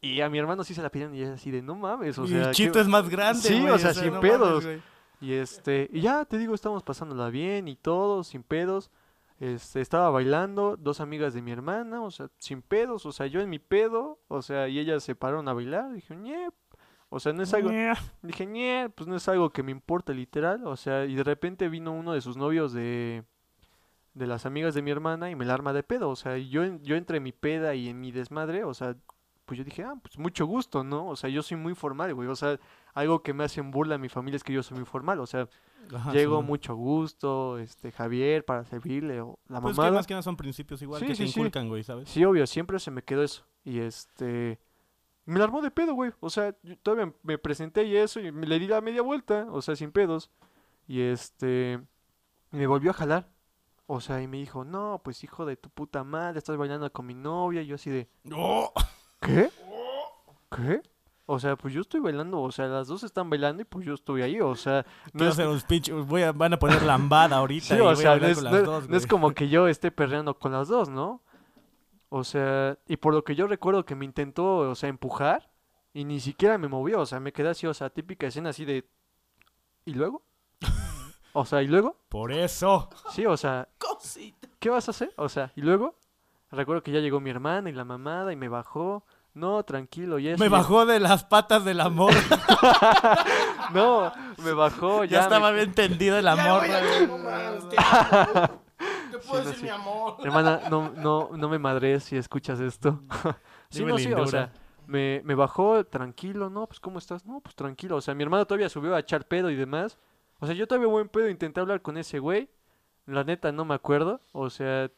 Y a mi hermano sí se la piden y es así de, no mames, o y sea... el ¿qué- chito es más grande, Sí, o sea, sin no pedos. Y este, y ya te digo, estábamos pasándola bien y todo, sin pedos. Este, estaba bailando, dos amigas de mi hermana, o sea, sin pedos, o sea, yo en mi pedo, o sea, y ellas se pararon a bailar, dije, ñe, o sea, no es algo, dije, pues no es algo que me importa literal, o sea, y de repente vino uno de sus novios de, de las amigas de mi hermana y me la arma de pedo, o sea, yo, yo entre mi peda y en mi desmadre, o sea, pues yo dije, ah, pues mucho gusto, ¿no? O sea, yo soy muy formal, güey, o sea, algo que me hacen burla a mi familia es que yo soy muy formal, o sea, Ajá, llego sí. mucho gusto, este, Javier, para servirle, o la Pues que mamá. más que nada son principios igual Sí, que sí, sí. inculcan, güey, ¿sabes? Sí, obvio, siempre se me quedó eso. Y este. Me la armó de pedo, güey. O sea, yo todavía me presenté y eso, y me le di la media vuelta, o sea, sin pedos. Y este. y me volvió a jalar. O sea, y me dijo, no, pues hijo de tu puta madre, estás bailando con mi novia. Y yo así de. ¿qué? ¿Qué? O sea, pues yo estoy bailando, o sea, las dos están bailando y pues yo estoy ahí, o sea, no es, hacer un speech, voy a, van a poner lambada ahorita Sí, y o voy a sea, no bailar es, con no las dos, no es como que yo esté perreando con las dos, ¿no? O sea, y por lo que yo recuerdo que me intentó, o sea, empujar y ni siquiera me movió, o sea, me quedé así, o sea, típica escena así de... ¿Y luego? O sea, ¿y luego? Por eso. Sí, o sea, Cosita. ¿qué vas a hacer? O sea, ¿y luego? Recuerdo que ya llegó mi hermana y la mamada y me bajó. No, tranquilo, y eso. Me bajó de las patas del amor. No, me bajó, ya ya. estaba me- bien tendido el Ya, amor. puedo Sí, no, decir sí. mi amor. Hermana, no, no, no me madres si escuchas esto. sí, Dime no, sí, o lindura. sea, me, me bajó tranquilo, no, pues ¿cómo estás? No, pues tranquilo, o sea, mi hermano todavía subió a echar pedo y demás. O sea, yo todavía buen pedo intenté hablar con ese güey. La neta no me acuerdo, o sea,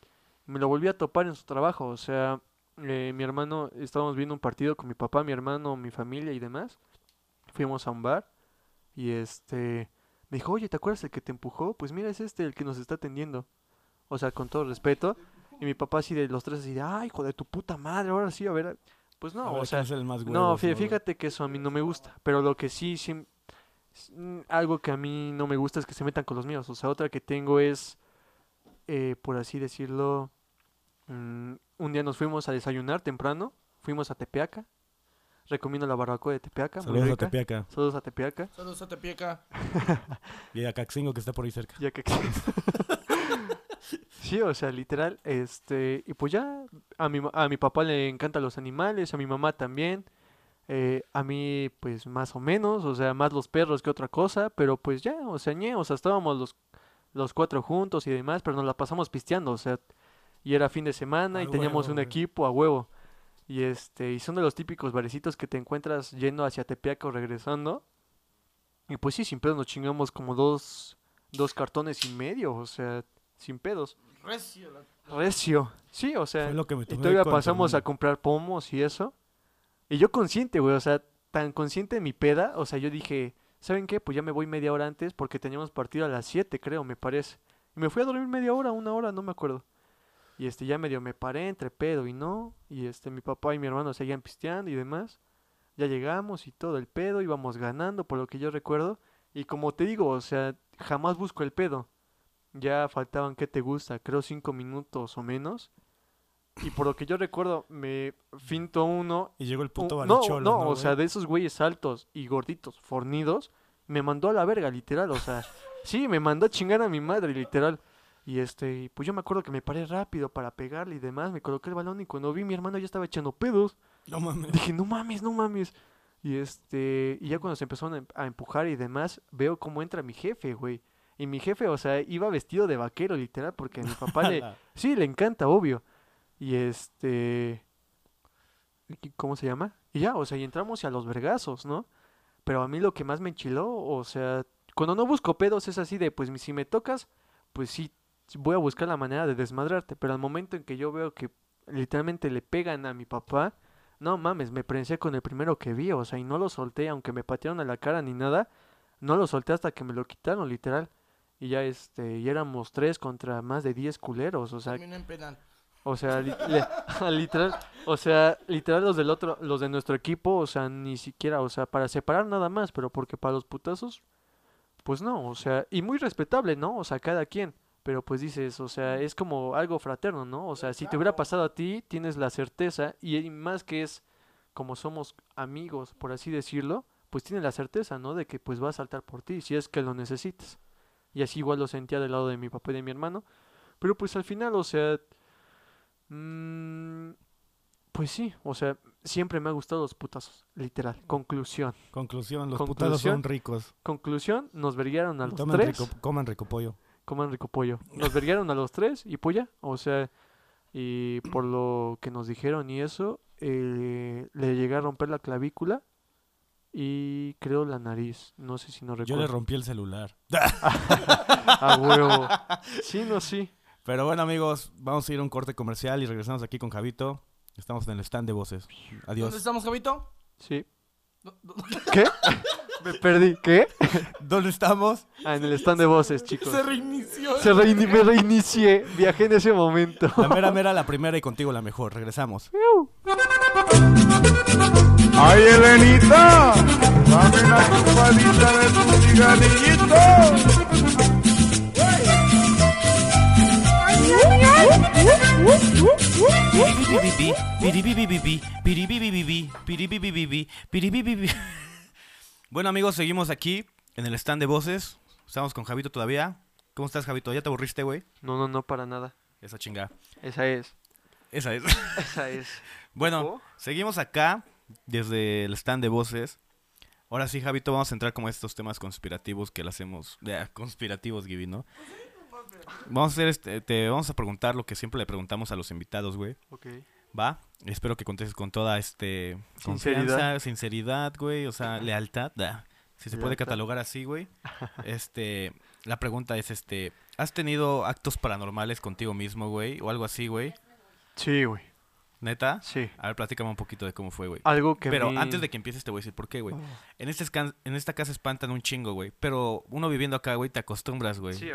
me lo volví a topar en su trabajo, o sea, eh, mi hermano, estábamos viendo un partido con mi papá, mi hermano, mi familia y demás. Fuimos a un bar y este me dijo, oye, ¿te acuerdas el que te empujó? Pues mira, es este el que nos está atendiendo. O sea, con todo respeto. Y mi papá así de los tres así de, ay, hijo de tu puta madre, ahora sí, a ver. Pues no, A ver o sea, es el más no, fíjate que eso a mí no me gusta. Pero lo que sí, sí, mm, algo que a mí no me gusta es que se metan con los míos. O sea, otra que tengo es, eh, por así decirlo, mm, un día nos fuimos a desayunar temprano, fuimos a Tepeaca. Recomiendo la barbacoa de Tepeaca, Saludos a. Tepeaca Saludos a Tepeaca. Saludos a Tepieca. y a Caxingo que está por ahí cerca. Ya que Sí, o sea, literal, este, y pues ya, a mi, a mi papá le encantan los animales, a mi mamá también, eh, a mí pues más o menos, o sea, más los perros que otra cosa, pero pues ya, o sea, ñe, o sea, estábamos los, los cuatro juntos y demás, pero nos la pasamos pisteando, o sea, y era fin de semana A y teníamos un güey. equipo a huevo, y este, y son de los típicos barecitos que te encuentras yendo hacia Tepeaca o regresando, y pues sí, sin pedos nos chingamos como dos, dos cartones y medio, o sea, sin pedos. Recio. la- Recio. Sí, o sea, Fue lo que me y todavía pasamos a comprar pomos y eso. Y yo consciente, güey, o sea, tan consciente de mi peda, o sea, yo dije, ¿saben qué? Pues ya me voy media hora antes porque teníamos partido a las 7, creo, me parece. Y me fui a dormir media hora, una hora, no me acuerdo. Y este, ya medio me paré entre pedo y no. Y este, mi papá y mi hermano seguían pisteando y demás. Ya llegamos y todo el pedo, íbamos ganando, por lo que yo recuerdo. Y como te digo, o sea, jamás busco el pedo. Ya faltaban, ¿qué te gusta? Creo cinco minutos o menos. Y por lo que yo recuerdo, me finto uno. Y llegó el puto un- no, no, ¿no, o sea, de esos güeyes altos y gorditos, fornidos, me mandó a la verga, literal. O sea, sí, me mandó a chingar a mi madre, literal. Y este, pues yo me acuerdo que me paré rápido para pegarle y demás. Me coloqué el balón y cuando vi mi hermano ya estaba echando pedos. No mames. Dije, no mames, no mames. Y este, y ya cuando se empezaron a em- a empujar y demás, veo cómo entra mi jefe, güey. Y mi jefe, o sea, iba vestido de vaquero, literal, porque a mi papá le, sí, le encanta, obvio. Y este, ¿y ¿cómo se llama? Y ya, o sea, y entramos a los vergazos, ¿no? Pero a mí lo que más me enchiló, o sea, cuando no busco pedos es así de, pues si me tocas, pues sí, voy a buscar la manera de desmadrarte. Pero al momento en que yo veo que literalmente le pegan a mi papá, no mames, me prensé con el primero que vi, o sea, y no lo solté, aunque me patearon a la cara ni nada, no lo solté hasta que me lo quitaron, literal. Y ya este, y éramos tres contra más de diez culeros, o sea, en penal. O sea, literal, o sea, literal los del otro, los de nuestro equipo, o sea, ni siquiera, o sea, para separar nada más, pero porque para los putazos, pues no, o sea, y muy respetable, ¿no? O sea, cada quien. Pero pues dices, o sea, es como algo fraterno, ¿no? O sea, si te hubiera pasado a ti, tienes la certeza, y más que es como somos amigos, por así decirlo, pues tienes la certeza, ¿no? De que pues va a saltar por ti, si es que lo necesitas. Y así igual lo sentía del lado de mi papá y de mi hermano. Pero pues al final, o sea, Mm, pues sí, o sea, siempre me ha gustado los putazos, literal. Conclusión. Conclusión, los putazos son ricos. Conclusión, nos verguiaron a los tres. Rico, coman rico pollo. Coman rico pollo. Nos verguiaron a los tres y pues ya, o sea, y por lo que nos dijeron y eso, eh, le llegué a romper la clavícula y creo la nariz. No sé si no recuerdo. Yo le rompí el celular. a huevo. Sí, no, sí. Pero bueno, amigos, vamos a ir a un corte comercial y regresamos aquí con Javito. Estamos en el stand de voces. Adiós. ¿Dónde estamos, Javito? Sí. ¿Qué? Me perdí. ¿Qué? ¿Dónde estamos? Ah, en el stand de voces, chicos. Se reinició. Se me reinicié. Viajé en ese momento. La mera mera, la primera y contigo la mejor. Regresamos. ¡Ay, Elenita! Dame la chupadita de tu cigarrillito. Bueno amigos, seguimos aquí en el stand de voces. Estamos con Javito todavía. ¿Cómo estás, Javito? ¿Ya te aburriste, güey? No, no, no, para nada. Esa chinga. Esa es. Esa es. Esa es. bueno, seguimos acá desde el stand de voces. Ahora sí, Javito, vamos a entrar como estos temas conspirativos que le hacemos. Conspirativos, Gibi, ¿no? Vamos a hacer este, te vamos a preguntar lo que siempre le preguntamos a los invitados, güey. Ok. Va. Espero que contestes con toda este sinceridad, sinceridad, güey, o sea, lealtad, si se puede catalogar así, güey. Este, la pregunta es este, ¿has tenido actos paranormales contigo mismo, güey, o algo así, güey? Sí, güey. ¿Neta? Sí. A ver, platícame un poquito de cómo fue, güey. Algo que Pero antes de que empieces te voy a decir por qué, güey. Oh. En, este en esta casa espantan un chingo, güey. Pero uno viviendo acá, güey, te acostumbras, güey. Sí,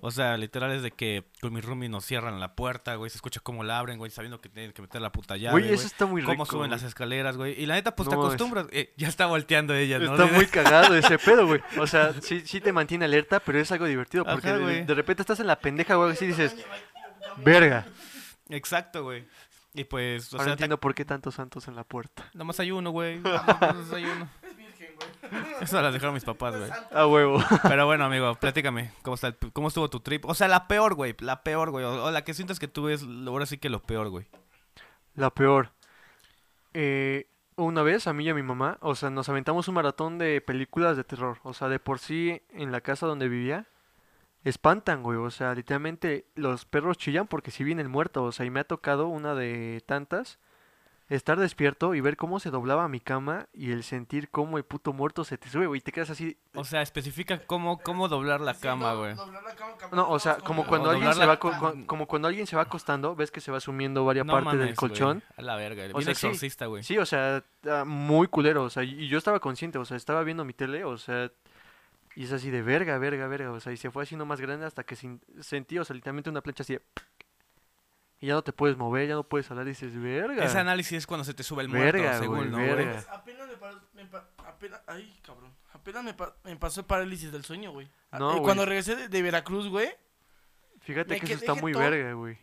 o, sea, literal es de que con mi roomie nos cierran la puerta, güey. Se escucha cómo la abren, güey, sabiendo que tienen que meter la puta llave, Güey, eso está muy rico, Cómo suben las escaleras, güey. Y la neta, pues te acostumbras. Eh, ya está volteando ella, ¿no? Está muy cagado ese pedo, güey. O sea, sí, sí te mantiene alerta, pero es algo divertido. Porque de, de, repente estás en la pendeja, güey, así dices... Verga. Exacto, güey. Y pues, o Ahora sea, entiendo por qué tantos santos en la puerta. Nada más hay uno, güey. Nada más hay uno. Es virgen, güey. Eso las dejaron mis papás, güey. A huevo. Pero bueno, amigo, platícame. ¿Cómo, está ¿Cómo estuvo tu trip? O sea, la peor, güey. La peor, güey. O, la que sientes que tú es ahora sí que lo peor, güey. La peor. Eh, una vez, a mí y a mi mamá, o sea, nos aventamos un maratón de películas de terror. O sea, de por sí, en la casa donde vivía, espantan, güey. O sea, literalmente los perros chillan porque si viene el muerto. O sea, y me ha tocado una de tantas estar despierto y ver cómo se doblaba mi cama y el sentir cómo el puto muerto se te sube, güey, y te quedas así. O sea, especifica cómo, cómo doblar la cama, güey. No, o sea, como cuando alguien se va como cuando alguien se va acostando, ves que se va sumiendo varias partes del colchón. A la verga, o sea, exorcista, güey. Sí, o sea, muy culero, o sea, y yo estaba consciente, o sea, estaba viendo mi tele, o sea, y es así de verga, verga, verga. O sea, y se fue haciendo más grande hasta que sentí, o sea, literalmente una plancha así de... Y ya no te puedes mover, ya no puedes hablar y dices, verga. Ese análisis es cuando se te sube el muerto, verga, según, ¿no, verga. Apenas me, apenas, ay, cabrón. Apenas me, me, pasó el parálisis del sueño, güey. No, y cuando regresé de, Veracruz, güey. Fíjate que eso está muy verga, güey.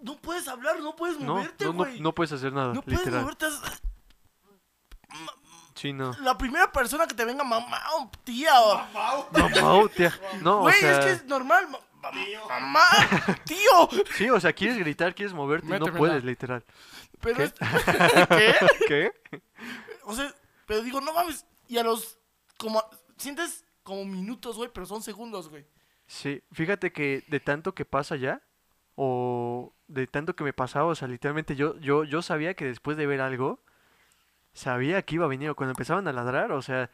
No puedes hablar, no puedes moverte, güey. No, no, no, puedes hacer nada, no literal. puedes moverte. Sí, no. La primera persona que te venga, mamá tía o... Mamá tía. No, Güey, o sea... es que es normal. Mamá, tío. Sí, o sea, quieres gritar, quieres moverte y no puedes, literal. Pero ¿Qué? Es... ¿Qué? ¿Qué? O sea, pero digo, no mames. Y a los... como Sientes como minutos, güey, pero son segundos, güey. Sí, fíjate que de tanto que pasa ya, o de tanto que me pasaba, o sea, literalmente yo, yo, yo sabía que después de ver algo, sabía que iba a venir. Cuando empezaban a ladrar, o sea,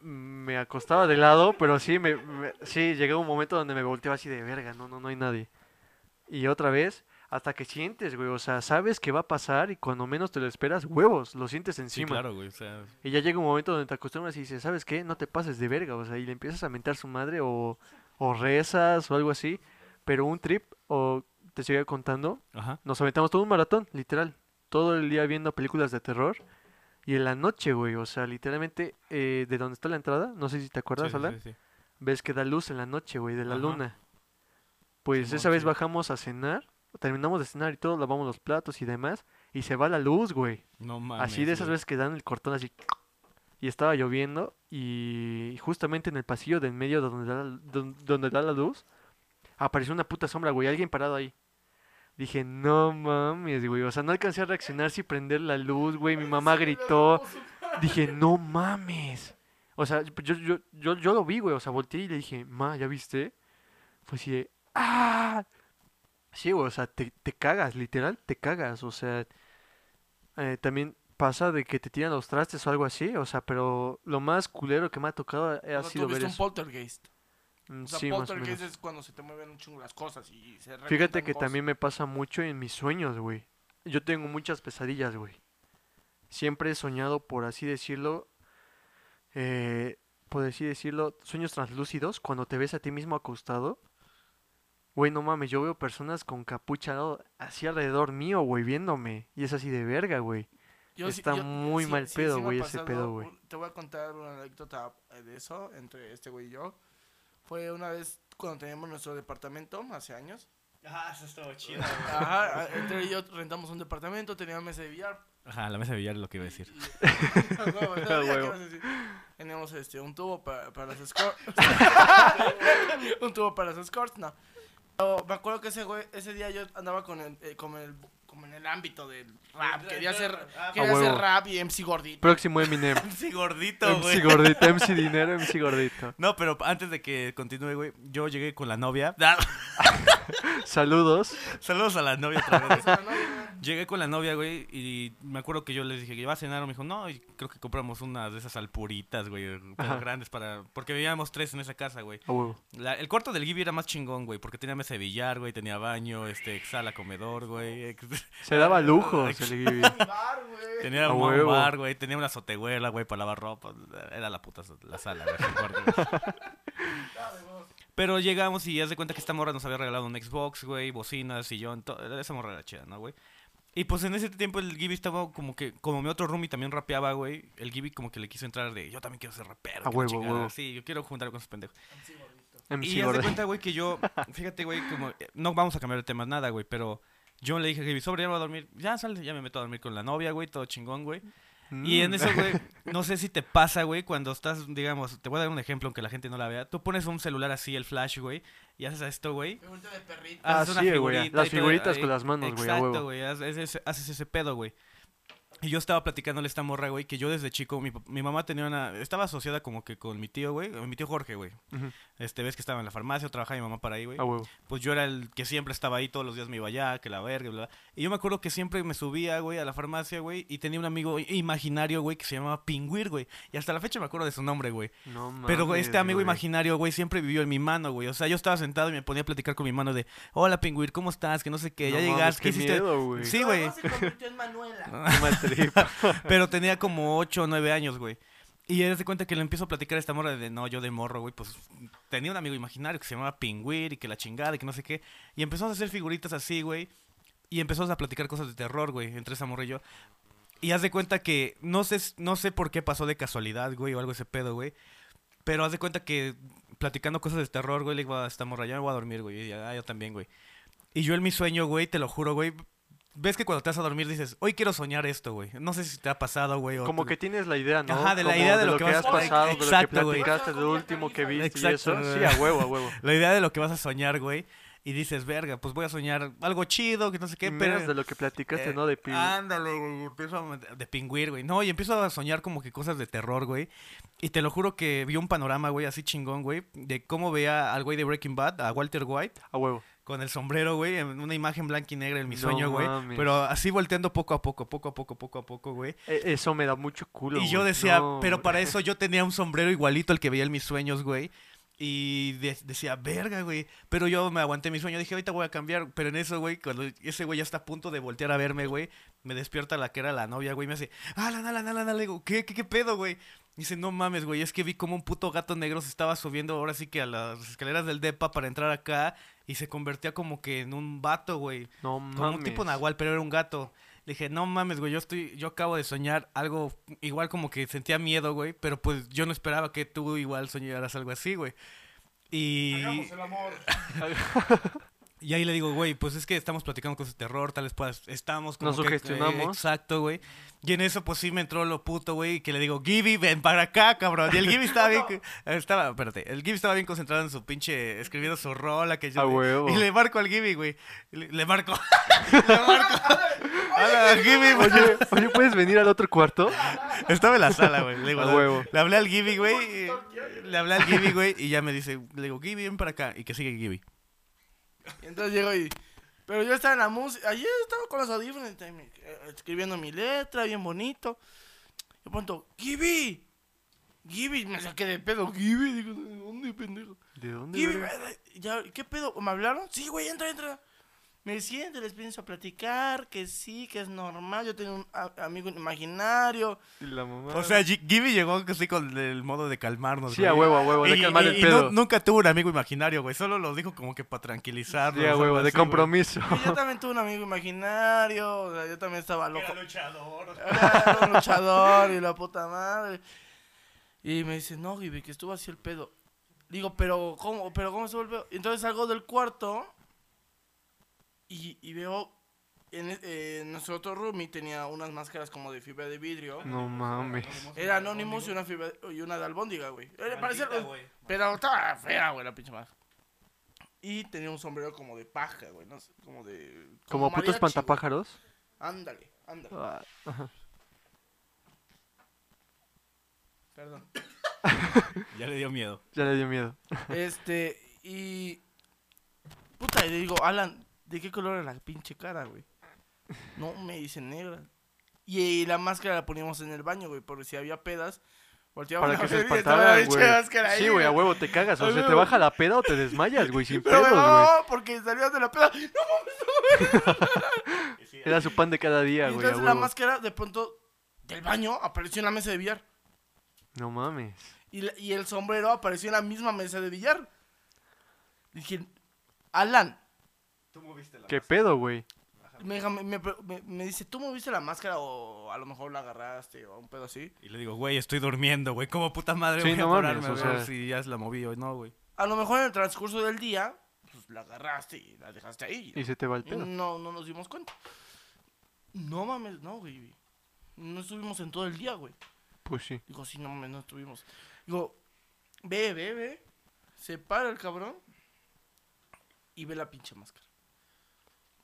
me acostaba de lado, pero sí, me, sí, llegó un momento donde me volteaba así de verga, no, no, no hay nadie. Y otra vez, hasta que sientes, güey, o sea, sabes que va a pasar y cuando menos te lo esperas, huevos, lo sientes encima. Sí, claro, güey, o sea... Y ya llega un momento donde te acostumbras y dices, ¿sabes qué? No te pases de verga, o sea, y le empiezas a mentar su madre o, o rezas o algo así, pero un trip o te seguía contando, Ajá. nos aventamos todo un maratón, literal. Todo el día viendo películas de terror. Y en la noche, güey, o sea, literalmente, eh, de donde está la entrada, no sé si te acuerdas, Sí, sí, Alan, sí, sí. ves que da luz en la noche, güey, de la Ajá. luna. Pues esa vez bajamos a cenar, terminamos de cenar y todo, lavamos los platos y demás, y se va la luz, güey. No mames. Así de esas güey. veces que dan el cortón así. Y estaba lloviendo y justamente en el pasillo del medio donde da, la- don- donde da la luz, apareció una puta sombra, güey, alguien parado ahí. Dije, no mames, güey, o sea, no alcancé a reaccionar sin prender la luz, güey, mi mamá gritó. Dije, no mames. O sea, yo, yo, yo, yo lo vi, güey, o sea, volteé y le dije, ma, ¿ya viste? Fue así de, ¡ah! Sí, güey, o sea, te, te cagas, literal, te cagas, o sea, eh, también pasa de que te tiran los trastes o algo así, o sea, pero lo más culero que me ha tocado ha sido ver un eso. poltergeist. Mm, O sea, sí, poltergeist es cuando se te mueven un chingo las cosas y se Fíjate que cosas. también me pasa mucho en mis sueños, güey. Yo tengo muchas pesadillas, güey. Siempre he soñado, por así decirlo, eh, por así decirlo, sueños translúcidos, cuando te ves a ti mismo acostado. Güey, no mames, yo veo personas con capucha así alrededor mío, güey, viéndome. Y es así de verga, güey. Yo sí- Está yo- muy mal pedo, güey, ese pedo, güey. Te voy a contar una anécdota de eso entre este güey y yo. Fue una vez cuando teníamos nuestro departamento, hace años. Ah, eso estuvo chido. Ajá, a- entre yo rentamos un departamento, teníamos mesa de billar. Ajá, la mesa de billar es lo que iba a decir. ¿no? A Ya, ¿qué huevo. vas a decir? Teníamos este, un tubo para, para las escorts. un tubo para las escorts, no. Pero me acuerdo que ese, güey, ese día yo andaba con el, eh, como, el, como en el ámbito del rap. Quería hacer, quería hacer rap y MC gordito. Próximo Eminem. Sí, gordito, güey. MC gordito, MC dinero, MC gordito. No, pero antes de que continúe, güey, yo llegué con la novia. Saludos. Saludos a la novia otra vez. Llegué con la novia, güey, y me acuerdo que yo les dije que iba a cenar. Me dijo, no, y creo que compramos unas de esas alpuritas, güey, pero grandes para. Porque vivíamos tres en esa casa, güey. Huevo. La- el cuarto del Gibi era más chingón, güey, porque tenía mesa de billar, güey, tenía baño, este, sala, comedor, güey. ex- Se daba lujos el Gibi. bar, güey. Tenía A un bar, güey, tenía una azotehuela, güey, para lavar ropa. Era la puta la sala, güey, el cuarto, güey. Pero llegamos y haz de cuenta que esta morra nos había regalado un Xbox, güey, bocinas, sillón, todo. Esa morra era chida, ¿no, güey? Y pues en ese tiempo el Gibi estaba como que, como mi otro roomie también rapeaba, güey. El Gibi como que le quiso entrar de, yo también quiero ser rapero. A que la huevo, chingada". huevo. Sí, yo quiero juntar con esos pendejos. MC y haz de cuenta, güey, que yo, fíjate, güey, como, eh, no vamos a cambiar de temas nada, güey, pero yo le dije a Gibi, sobre, ya me voy a dormir. Ya sale, ya me meto a dormir con la novia, güey, todo chingón, güey. Y en Mm. eso, güey, no sé si te pasa, güey, cuando estás, digamos, te voy a dar un ejemplo aunque la gente no la vea. Tú pones un celular así, el flash, güey, y haces esto, güey. Figurita de perrito. Ah, sí, güey, las todo, figuritas ahí. con las manos, güey, Exacto, huevo. güey, haces, haces ese pedo, güey. Y yo estaba platicándole a esta morra, güey, que yo desde chico, mi, mi mamá tenía una... Estaba asociada como que con mi tío, güey, mi tío Jorge, güey. Este, ves que estaba en la farmacia, trabajaba mi mamá para ahí, güey A huevo. pues yo era el que siempre estaba ahí, todos los días me iba allá, que la verga, bla, bla. Y yo me acuerdo que siempre me subía, güey, a la farmacia, güey, y tenía un amigo imaginario, güey, que se llamaba Pingüir, güey. Y hasta la fecha me acuerdo de su nombre, güey. No Pero güey, mames, este amigo güey. imaginario, güey, siempre vivió en mi mano, güey. O sea, yo estaba sentado y me ponía a platicar con mi mano de, hola Pingüir, ¿cómo estás? Que no sé qué, ya mames, llegaste, ¿qué, qué hiciste? miedo, güey. Sí, No, güey. no se convirtió en Manuela. Trip. Pero tenía como 8 o 9 años, güey. Y él se cuenta que le empiezo a platicar a esta morra de, no, yo de morro, güey, pues tenía un amigo imaginario que se llamaba Pingüir y que la chingada y que no sé qué. Y empezamos a hacer figuritas así, güey. Y empezamos a platicar cosas de terror, güey, entre esa morra y yo. Y haz de cuenta que no sé, no sé por qué pasó de casualidad, güey, o algo ese pedo, güey. Pero haz de cuenta que platicando cosas de terror, güey, le digo a esta morra, ya me voy a dormir, güey. Y ella, ah, yo también, güey. Y yo en mi sueño, güey, te lo juro, güey. Ves que cuando te vas a dormir dices, hoy quiero soñar esto, güey. No sé si te ha pasado, güey. Como tú- que tienes la idea, ¿no? Ajá, de la Como idea de lo lo que vas has a- pasado, de lo que Exacto, güey. platicaste, de último que viste y Exacto, eso. güey. Sí, a huevo, a huevo. La idea de lo que vas a soñar, güey. Y dices, verga, pues voy a soñar algo chido, que no sé qué, Y pero... de lo que platicaste, Eh, ¿no? De pi. Ándale, güey. Empiezo a... De pingüir, güey. No, y empiezo a soñar como que cosas de terror, güey. Y te lo juro que vi un panorama, güey, así chingón, güey. De cómo veía al güey de Breaking Bad, a Walter White, A huevo. Con el sombrero, güey. En una imagen blanca y negra en mi No sueño, güey. mames. Pero así volteando poco a poco, poco a poco, poco a poco, güey. E- Eso me da mucho culo. Y yo decía, No, pero para eso yo tenía un sombrero igualito al que veía en mis sueños, güey. Y decía, verga, güey. Pero yo me aguanté mi sueño. Dije, ahorita voy a cambiar. Pero en eso, güey, cuando ese güey ya está a punto de voltear a verme, güey, me despierta la que era la novia, güey. Me hace, ah, la, la, la, la, la. Le digo, ¿qué, qué, qué pedo, güey? Dice, no mames, güey, es que vi como un puto gato negro se estaba subiendo ahora sí que a las escaleras del depa para entrar acá y se convertía como que en un vato, güey. No mames. Como un tipo nahual, pero era un gato. Le dije, no mames, güey, yo estoy, yo acabo de soñar algo igual como que sentía miedo, güey, pero pues yo no esperaba que tú igual soñaras algo así, güey. Y... Hagamos el amor. y ahí le digo, güey, pues es que estamos platicando cosas de terror, tal vez pues estamos como Nos sugestionamos. exacto, güey. Y en eso, pues sí me entró lo puto, güey, que le digo, Gibby, ven para acá, cabrón. Y el Gibby estaba bien. estaba, espérate, el Gibby estaba bien concentrado en su pinche. escribiendo su rola. Que yo, huevo. Y le marco al Gibby, güey. Le, marco. le marco. Hola, Gibby, oye, oye, ¿puedes venir al otro cuarto? Estaba en la sala, güey. Le, huevo. le hablé al Gibby, güey. Le hablé al Gibby, güey. Y ya me dice, le digo, Gibby, ven para acá. Y que sigue Gibby. Y entonces llego y. Pero yo estaba en la música. Ayer estaba con los audífonos eh, escribiendo mi letra, bien bonito. Y pronto, Gibby. Gibby, me saqué de pedo. Gibby, digo, ¿de dónde, pendejo? ¿De dónde? Gibby, ya, ¿qué pedo? ¿Me hablaron? Sí, güey, entra, entra me siento, les pienso a platicar, que sí, que es normal, yo tengo un amigo imaginario. La mamá. O sea, Gibby llegó así con el modo de calmarnos. Sí, a huevo, a huevo, de calmar el pedo. nunca tuvo un amigo imaginario, güey, solo lo dijo como que para tranquilizarnos. Sí, a huevo, de compromiso. yo también tuve un amigo imaginario, o sea, yo también estaba loco. Era luchador. Era un luchador y la puta madre. Y me dice, no, Gibby, que estuvo así el pedo. Digo, pero ¿cómo, pero cómo se volvió? Entonces salgo del cuarto y, veo en, eh, nuestro otro roomie tenía unas máscaras como de fibra de vidrio. No mames. Era Anonymous y una fibra y una de albóndiga, güey. pero estaba fea, güey, la pinche máscara. Y tenía un sombrero como de paja, güey, no sé, como de como, putos pantapájaros. Ándale, ándale. Ah, Perdón. ya le dio miedo. Ya le dio miedo. Este, y puta, y le digo, "Alan, ¿de qué color era la pinche cara, güey? No, me dicen negra. Y, la máscara la poníamos en el baño, güey, porque si había pedas, volteaba Para que se espantaran, güey. Sí, güey, a huevo te cagas. O sea, te baja la peda o te desmayas, güey, sin pedos, güey. No, porque salías de la peda. No mames, Era su pan de cada día, güey. Entonces la máscara, de pronto, del baño, apareció en la mesa de billar. No mames. Y, y el sombrero apareció en la misma mesa de billar. Dije, Alan, ¿Qué pedo, güey? Me, me, me, dice, ¿tú moviste la máscara o a lo mejor la agarraste o un pedo así? Y le digo, güey, estoy durmiendo, güey. ¿Cómo puta madre voy no a pararme o sea... si ya la moví o no, güey? A lo mejor en el transcurso del día, pues la agarraste y la dejaste ahí. Y se te va el pedo. No, no nos dimos cuenta. No mames, no, güey. No estuvimos en todo el día, güey. Pues sí. Digo, sí, no mames, no estuvimos. Digo, ve, ve, ve. Se para el cabrón y ve la pinche máscara.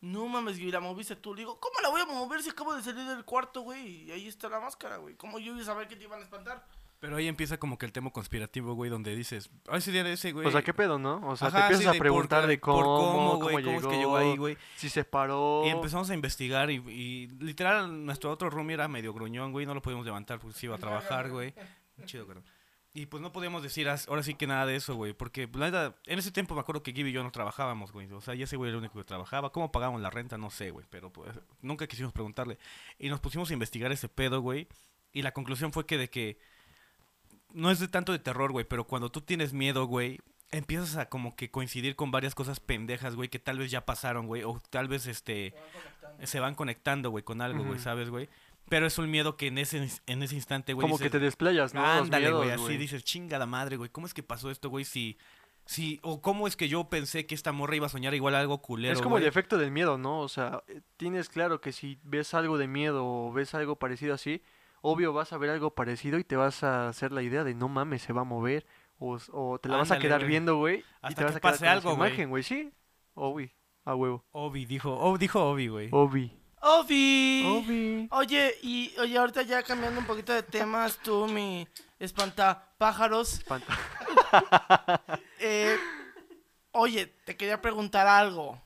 No mames, y la moviste tú. Le digo, ¿cómo la voy a mover si acabo de salir del cuarto, güey? Y ahí está la máscara, güey. ¿Cómo yo iba a saber que te iban a espantar? Pero ahí empieza como que el tema conspirativo, güey, donde dices, ay, ese día de ese, güey. O sea, ¿qué pedo, no? O sea, te empiezas a preguntar de cómo, cómo, cómo, llegó, es que llegó ahí, güey. Si se paró. Y empezamos a investigar y, literal, nuestro otro roomie era medio gruñón, güey, no lo podíamos levantar porque se iba a trabajar, güey. Chido, güey. Y pues no podíamos decir ahora sí que nada de eso, güey. Porque pues, en ese tiempo me acuerdo que Gibby y yo no trabajábamos, güey. O sea, ya ese güey era el único que trabajaba. ¿Cómo pagamos la renta? No sé, güey. Pero pues nunca quisimos preguntarle. Y nos pusimos a investigar ese pedo, güey. Y la conclusión fue que de que no es de tanto de terror, güey. Pero cuando tú tienes miedo, güey, empiezas a como que coincidir con varias cosas pendejas, güey, que tal vez ya pasaron, güey. O tal vez este se van conectando, güey, con algo, güey, ¿sabes, güey? Pero es un miedo que en ese, en ese instante, güey. Como que te desplayas, ¿no? Ándale, güey. Así dices, chingada madre, güey. ¿Cómo es que pasó esto, güey? Si. Si, o cómo es que yo pensé que esta morra iba a soñar igual algo culero. Es como el efecto del miedo, ¿no? O sea, eh, tienes claro que si ves algo de miedo o ves algo parecido así, obvio vas a ver algo parecido y te vas a hacer la idea de no mames, se va a mover. O, te la vas a quedar viendo, güey. Y te vas a quedar algo, imagen, güey. Sí, Obi, a huevo. Obi, dijo, oh, dijo Obi, güey. Obi. Obi. Obi. Oye, y oye, ahorita ya cambiando un poquito de temas, tú, mi espantapájaros. Espanta. eh, oye, te quería preguntar algo.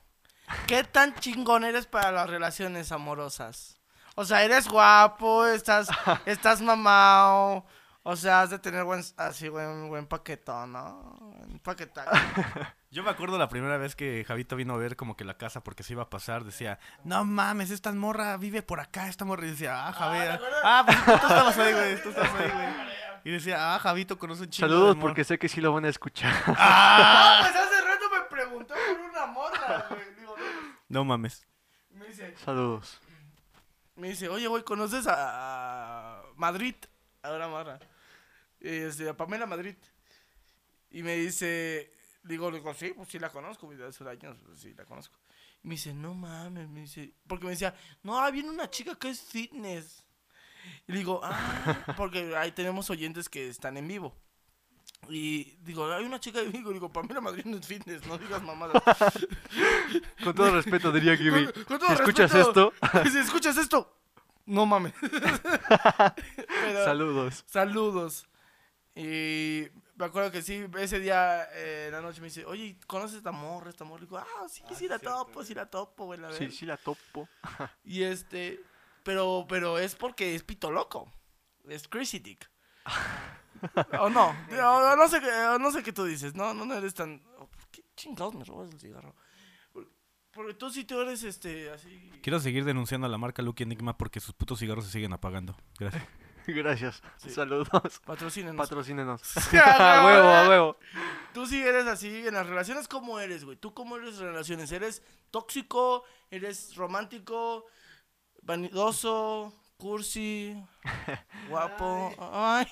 ¿Qué tan chingón eres para las relaciones amorosas? O sea, eres guapo, estás, estás mamado. O sea, has de tener buen, así, buen, buen paquetón, ¿no? Un paquetaje. Yo me acuerdo la primera vez que Javito vino a ver como que la casa porque se iba a pasar, decía, no mames, esta morra vive por acá, esta morra. Y decía, ah, Javier. Ah, pues tú estabas ahí, güey, tú estabas ahí, güey. Y decía, ah, Javito conoce un chico. Saludos porque sé que sí lo van a escuchar. ¡Ah! pues hace rato me preguntó por una morra, güey. Digo, no mames. Me dice, Saludos. me dice, oye, güey, ¿conoces a Madrid? Ahora morra. Este, a Pamela Madrid. Y me dice, digo, digo, sí, pues sí la conozco, hace años, pues sí la conozco. Y me dice, no mames, me dice, porque me decía, no, viene una chica que es fitness. Y digo, ah, porque ahí tenemos oyentes que están en vivo. Y digo, hay una chica de Vigo, digo, Pamela Madrid no es fitness, no digas mamadas. Con todo respeto diría Gibi. Con- con todo Si escuchas respeto, esto, si escuchas esto, no mames. Pero- saludos. Saludos. Y me acuerdo que sí, ese día eh, en la noche me dice, oye, ¿conoces esta morra, esta morra? Y digo, ah, sí, sí la topo, sí la topo, güey, la Sí, verdad. sí la topo. Y este, pero, pero es porque es pito loco. Es crazy dick. o no, o- o no sé, qué- o no sé qué tú dices, no, no, no eres tan... oh, ¿Por qué chingados me robas el cigarro? Por- Porque tú sí tú eres este, así... Quiero seguir denunciando a la marca Lucky Enigma porque sus putos cigarros se siguen apagando. Gracias. Gracias. Sí. Saludos. Patrocínenos. Patrocínenos. A huevo, a huevo. Tú sí eres así en las relaciones, ¿cómo eres, güey? ¿Tú cómo eres en relaciones? ¿Eres tóxico? ¿Eres romántico? ¿Vanidoso? ¿Cursi? ¿Guapo? Ay.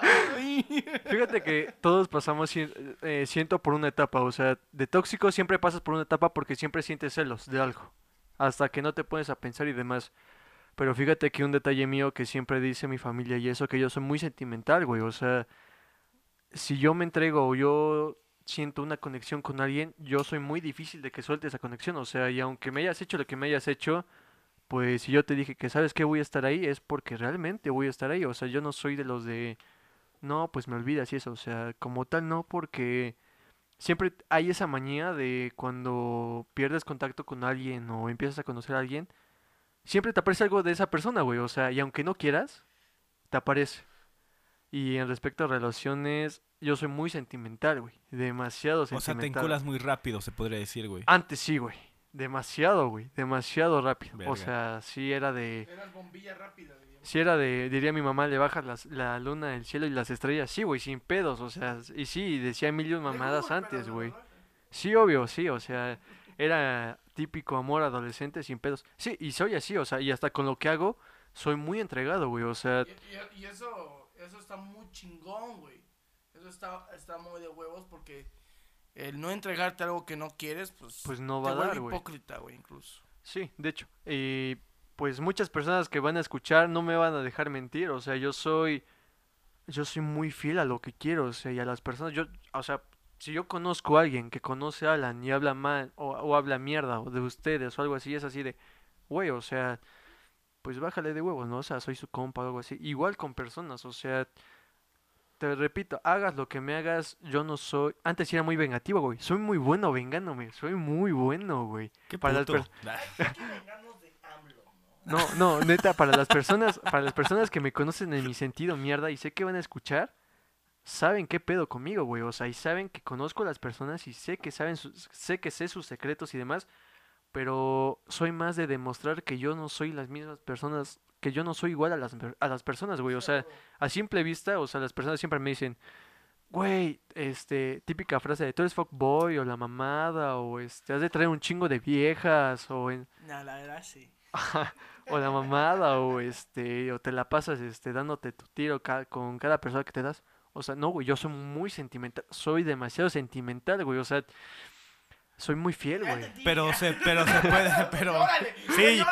Ay. Fíjate que todos pasamos, eh, siento, por una etapa. O sea, de tóxico siempre pasas por una etapa porque siempre sientes celos de algo. Hasta que no te pones a pensar y demás. Pero fíjate que un detalle mío que siempre dice mi familia y eso, que yo soy muy sentimental, güey. O sea, si yo me entrego o yo siento una conexión con alguien, yo soy muy difícil de que suelte esa conexión. O sea, y aunque me hayas hecho lo que me hayas hecho, pues si yo te dije que sabes que voy a estar ahí, es porque realmente voy a estar ahí. O sea, yo no soy de los de no, pues me olvidas y eso, o sea, como tal no, porque siempre hay esa manía de cuando pierdes contacto con alguien o empiezas a conocer a alguien, siempre te aparece algo de esa persona, güey, o sea, y aunque no quieras, te aparece. Y en respecto a relaciones, yo soy muy sentimental, güey, demasiado O sea, te sentimental. enculas muy rápido, se podría decir, güey. Antes sí, güey, demasiado, güey, demasiado rápido. Verga. O sea, sí era de... Eras bombilla rápida, diríamos. Si era de, diría mi mamá, le bajas las- la luna, el cielo y las estrellas. Sí, güey, sin pedos, o sea, y sí, decía mil y un mamadas antes, güey. Sí, obvio, sí, o sea, era típico amor adolescente sin pedos. Sí, y soy así, o sea, y hasta con lo que hago, soy muy entregado, güey, o sea, Y, y- y eso, eso está muy chingón, güey. Eso está, está muy de huevos porque el no entregarte algo que no quieres, pues, Pues no te va a dar, güey. hipócrita, güey, incluso. sí, de hecho. Y pues muchas personas que van a escuchar no me van a dejar mentir, o sea, yo soy, yo soy muy fiel a lo que quiero, o sea, y a las personas, yo, o sea, si yo conozco a alguien que conoce a Alan y habla mal, o, o habla mierda, o de ustedes, o algo así, es así de, güey, o sea, pues bájale de huevos, ¿no? O sea, soy su compa o algo así. Igual con personas, o sea, te repito, hagas lo que me hagas, yo no soy, antes era muy vengativo, güey, soy muy bueno vengándome, soy muy bueno, güey. Qué para las puto. per- ¿no? No, no, neta, para las personas, para las personas que me conocen en mi sentido mierda y sé que van a escuchar, saben qué pedo conmigo, güey. O sea, y saben que conozco a las personas y sé que saben, sus- sé que sé sus secretos y demás, pero soy más de demostrar que yo no soy las mismas personas, que yo no soy igual a las, a las personas, güey. O sea, a simple vista, o sea, las personas siempre me dicen, güey, este, típica frase de tú eres fuckboy o la mamada o este, has de traer un chingo de viejas o en... No, la verdad sí. o la mamada, o este, o te la pasas este, dándote tu tiro ca- con cada persona que te das. O sea, no, güey, yo soy muy sentimental, soy demasiado sentimental, güey, o sea, soy muy fiel, güey. Pero se, pero se puede, pero... Sí,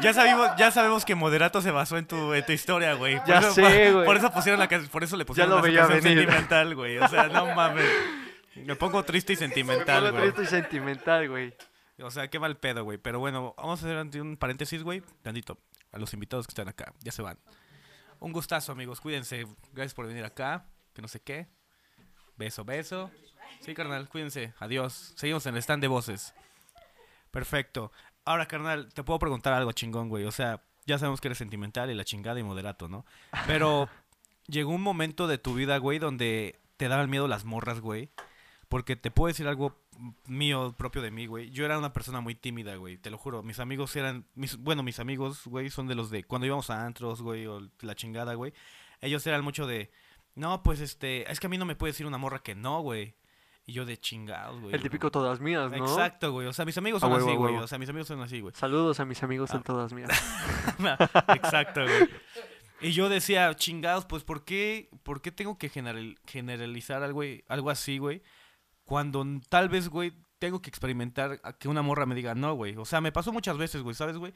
ya sabemos, ya sabemos que Moderato se basó en tu, en tu historia, güey. Por Ya eso- sé, güey. Por eso pusieron la por eso le pusieron lo la veía canción venir. sentimental, güey. O sea, no mames. Me pongo triste y sentimental, Me güey. pongo triste y sentimental, güey. O sea, qué mal pedo, güey. Pero bueno, vamos a hacer un paréntesis, güey. Tantito. A los invitados que están acá. Ya se van. Un gustazo, amigos. Cuídense. Gracias por venir acá. No sé qué. Beso, beso. Sí, carnal. Cuídense. Adiós. Seguimos en el stand de voces. Perfecto. Ahora, carnal, te puedo preguntar algo chingón, güey. O sea, ya sabemos que eres sentimental y la chingada y moderato, ¿no? Pero, llegó un momento de tu vida, güey, donde te daban miedo las morras, güey. Porque te puedo decir algo mío, propio de mí, güey. Yo era una persona muy tímida, güey. Te lo juro. Mis amigos eran. Mis, bueno, mis amigos, güey, son de los de. Cuando íbamos a antros, güey, o la chingada, güey. Ellos eran mucho de. No, pues este. Es que a mí no me puede decir una morra que no, güey. Y yo de chingados, güey. El típico todas mías, ¿no? Exacto, güey. O sea, mis amigos son así, güey. O sea, mis amigos son así, güey. Saludos a mis amigos en ah. todas mías. Exacto, güey. Y yo decía, chingados, pues, ¿por qué, por qué tengo que generalizar algo, algo así, güey? Cuando tal vez, güey, tengo que experimentar que una morra me diga no, güey. O sea, me pasó muchas veces, güey, ¿sabes, güey?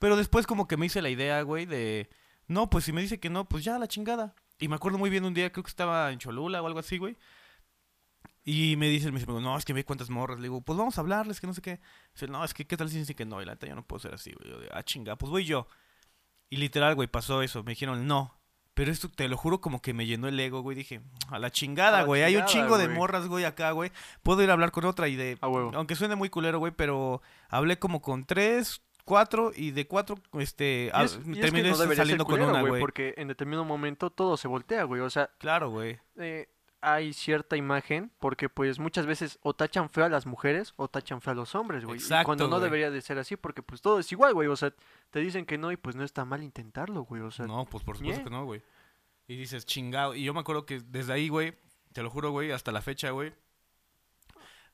Pero después como que me hice la idea, güey, de... No, pues si me dice que no, pues ya, la chingada. Y me acuerdo muy bien un día, creo que estaba en Cholula o algo así, güey. Y me dice, me dice, no, es que ve cuántas morras. Le digo, pues vamos a hablarles, que no sé qué. Dice, no, es que qué tal si dice que no. Y la neta, yo no puedo ser así, güey. Yo ah, chinga, pues voy yo. Y literal, güey, pasó eso. Me dijeron, no. Pero esto, te lo juro, como que me llenó el ego, güey. Dije, a la chingada, güey. Hay un chingo de morras, güey, acá, güey. Puedo ir a hablar con otra y de... Aunque suene muy culero, güey, pero hablé como con tres, cuatro y de cuatro, este, terminé saliendo con una, güey. Porque en determinado momento todo se voltea, güey. O sea... Claro, güey. Eh, hay cierta imagen porque pues muchas veces o tachan feo a las mujeres o tachan feo a los hombres, güey. Exacto, cuando no debería de ser así porque pues todo es igual, güey. O sea, te dicen que no y pues no está mal intentarlo, güey. O sea, no, pues por supuesto que no, güey. Y dices, chingado. Y yo me acuerdo que desde ahí, güey, te lo juro, güey, hasta la fecha, güey.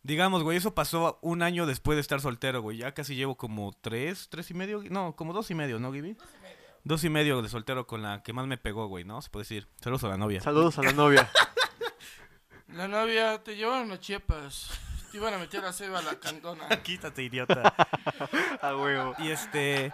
Digamos, güey, eso pasó un año después de estar soltero, güey. Ya casi llevo como tres, tres y medio, no, como dos y medio, ¿no, Gibi? Dos y medio. Dos y medio de soltero con la que más me pegó, güey, ¿no? Se puede decir. Saludos a la novia. Saludos a la novia. La novia, te llevaron a Chiapas. Te iban a meter a ceba a la cantona. Quítate, idiota. a huevo. Y este.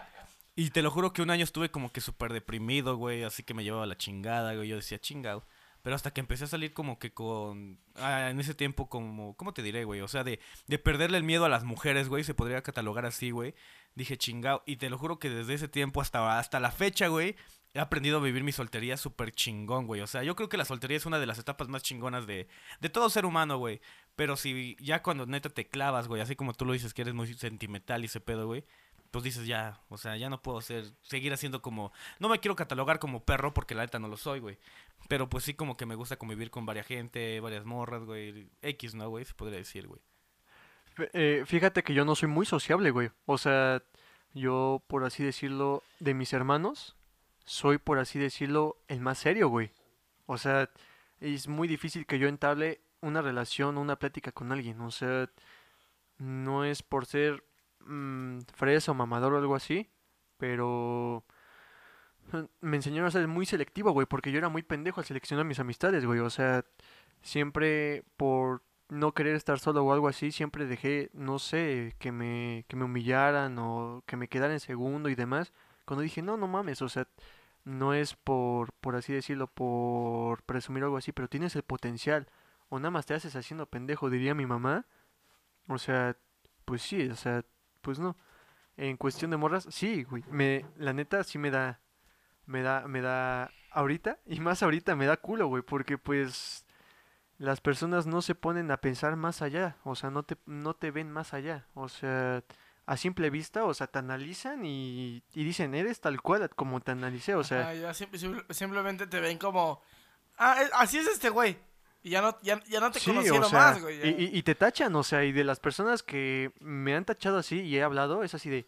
Y te lo juro que un año estuve como que súper deprimido, güey. Así que me llevaba la chingada, güey. Yo decía, chingado. Pero hasta que empecé a salir como que con... Ah, en ese tiempo como... ¿Cómo te diré, güey? O sea, de, de perderle el miedo a las mujeres, güey. Se podría catalogar así, güey. Dije, chingado. Y te lo juro que desde ese tiempo hasta, hasta la fecha, güey he aprendido a vivir mi soltería súper chingón, güey. O sea, yo creo que la soltería es una de las etapas más chingonas de, de todo ser humano, güey. Pero si ya cuando neta te clavas, güey, así como tú lo dices que eres muy sentimental y ese pedo, güey, pues dices ya, o sea, ya no puedo ser, seguir haciendo como, no me quiero catalogar como perro porque la neta no lo soy, güey. Pero pues sí como que me gusta convivir con varias gente, varias morras, güey. X, ¿no, güey? Se podría decir, güey. Eh, fíjate que yo no soy muy sociable, güey. O sea, yo, por así decirlo, de mis hermanos, soy, por así decirlo, el más serio, güey. O sea, es muy difícil que yo entable una relación, una plática con alguien. O sea, no es por ser mmm, fresa o mamador o algo así, pero me enseñaron a ser muy selectivo, güey, porque yo era muy pendejo al seleccionar mis amistades, güey. O sea, siempre por no querer estar solo o algo así, siempre dejé, no sé, que me, que me humillaran o que me quedara en segundo y demás. Cuando dije, no, no mames, o sea, no es por, por así decirlo, por presumir algo así, pero tienes el potencial. O nada más te haces haciendo pendejo, diría mi mamá. O sea, pues sí, o sea, pues no. En cuestión de morras, sí, güey. Me, la neta sí me da, me da, me da, ahorita, y más ahorita me da culo, güey, porque pues las personas no se ponen a pensar más allá, o sea, no te, no te ven más allá, o sea, a simple vista, o sea, te analizan y, y dicen, eres tal cual como te analicé, o sea... ya simplemente te ven como, ah, así es este güey. Y ya no, ya, no te conocieron más, güey. Y, y, te tachan, o sea, y de las personas que me han tachado así y he hablado, es así de,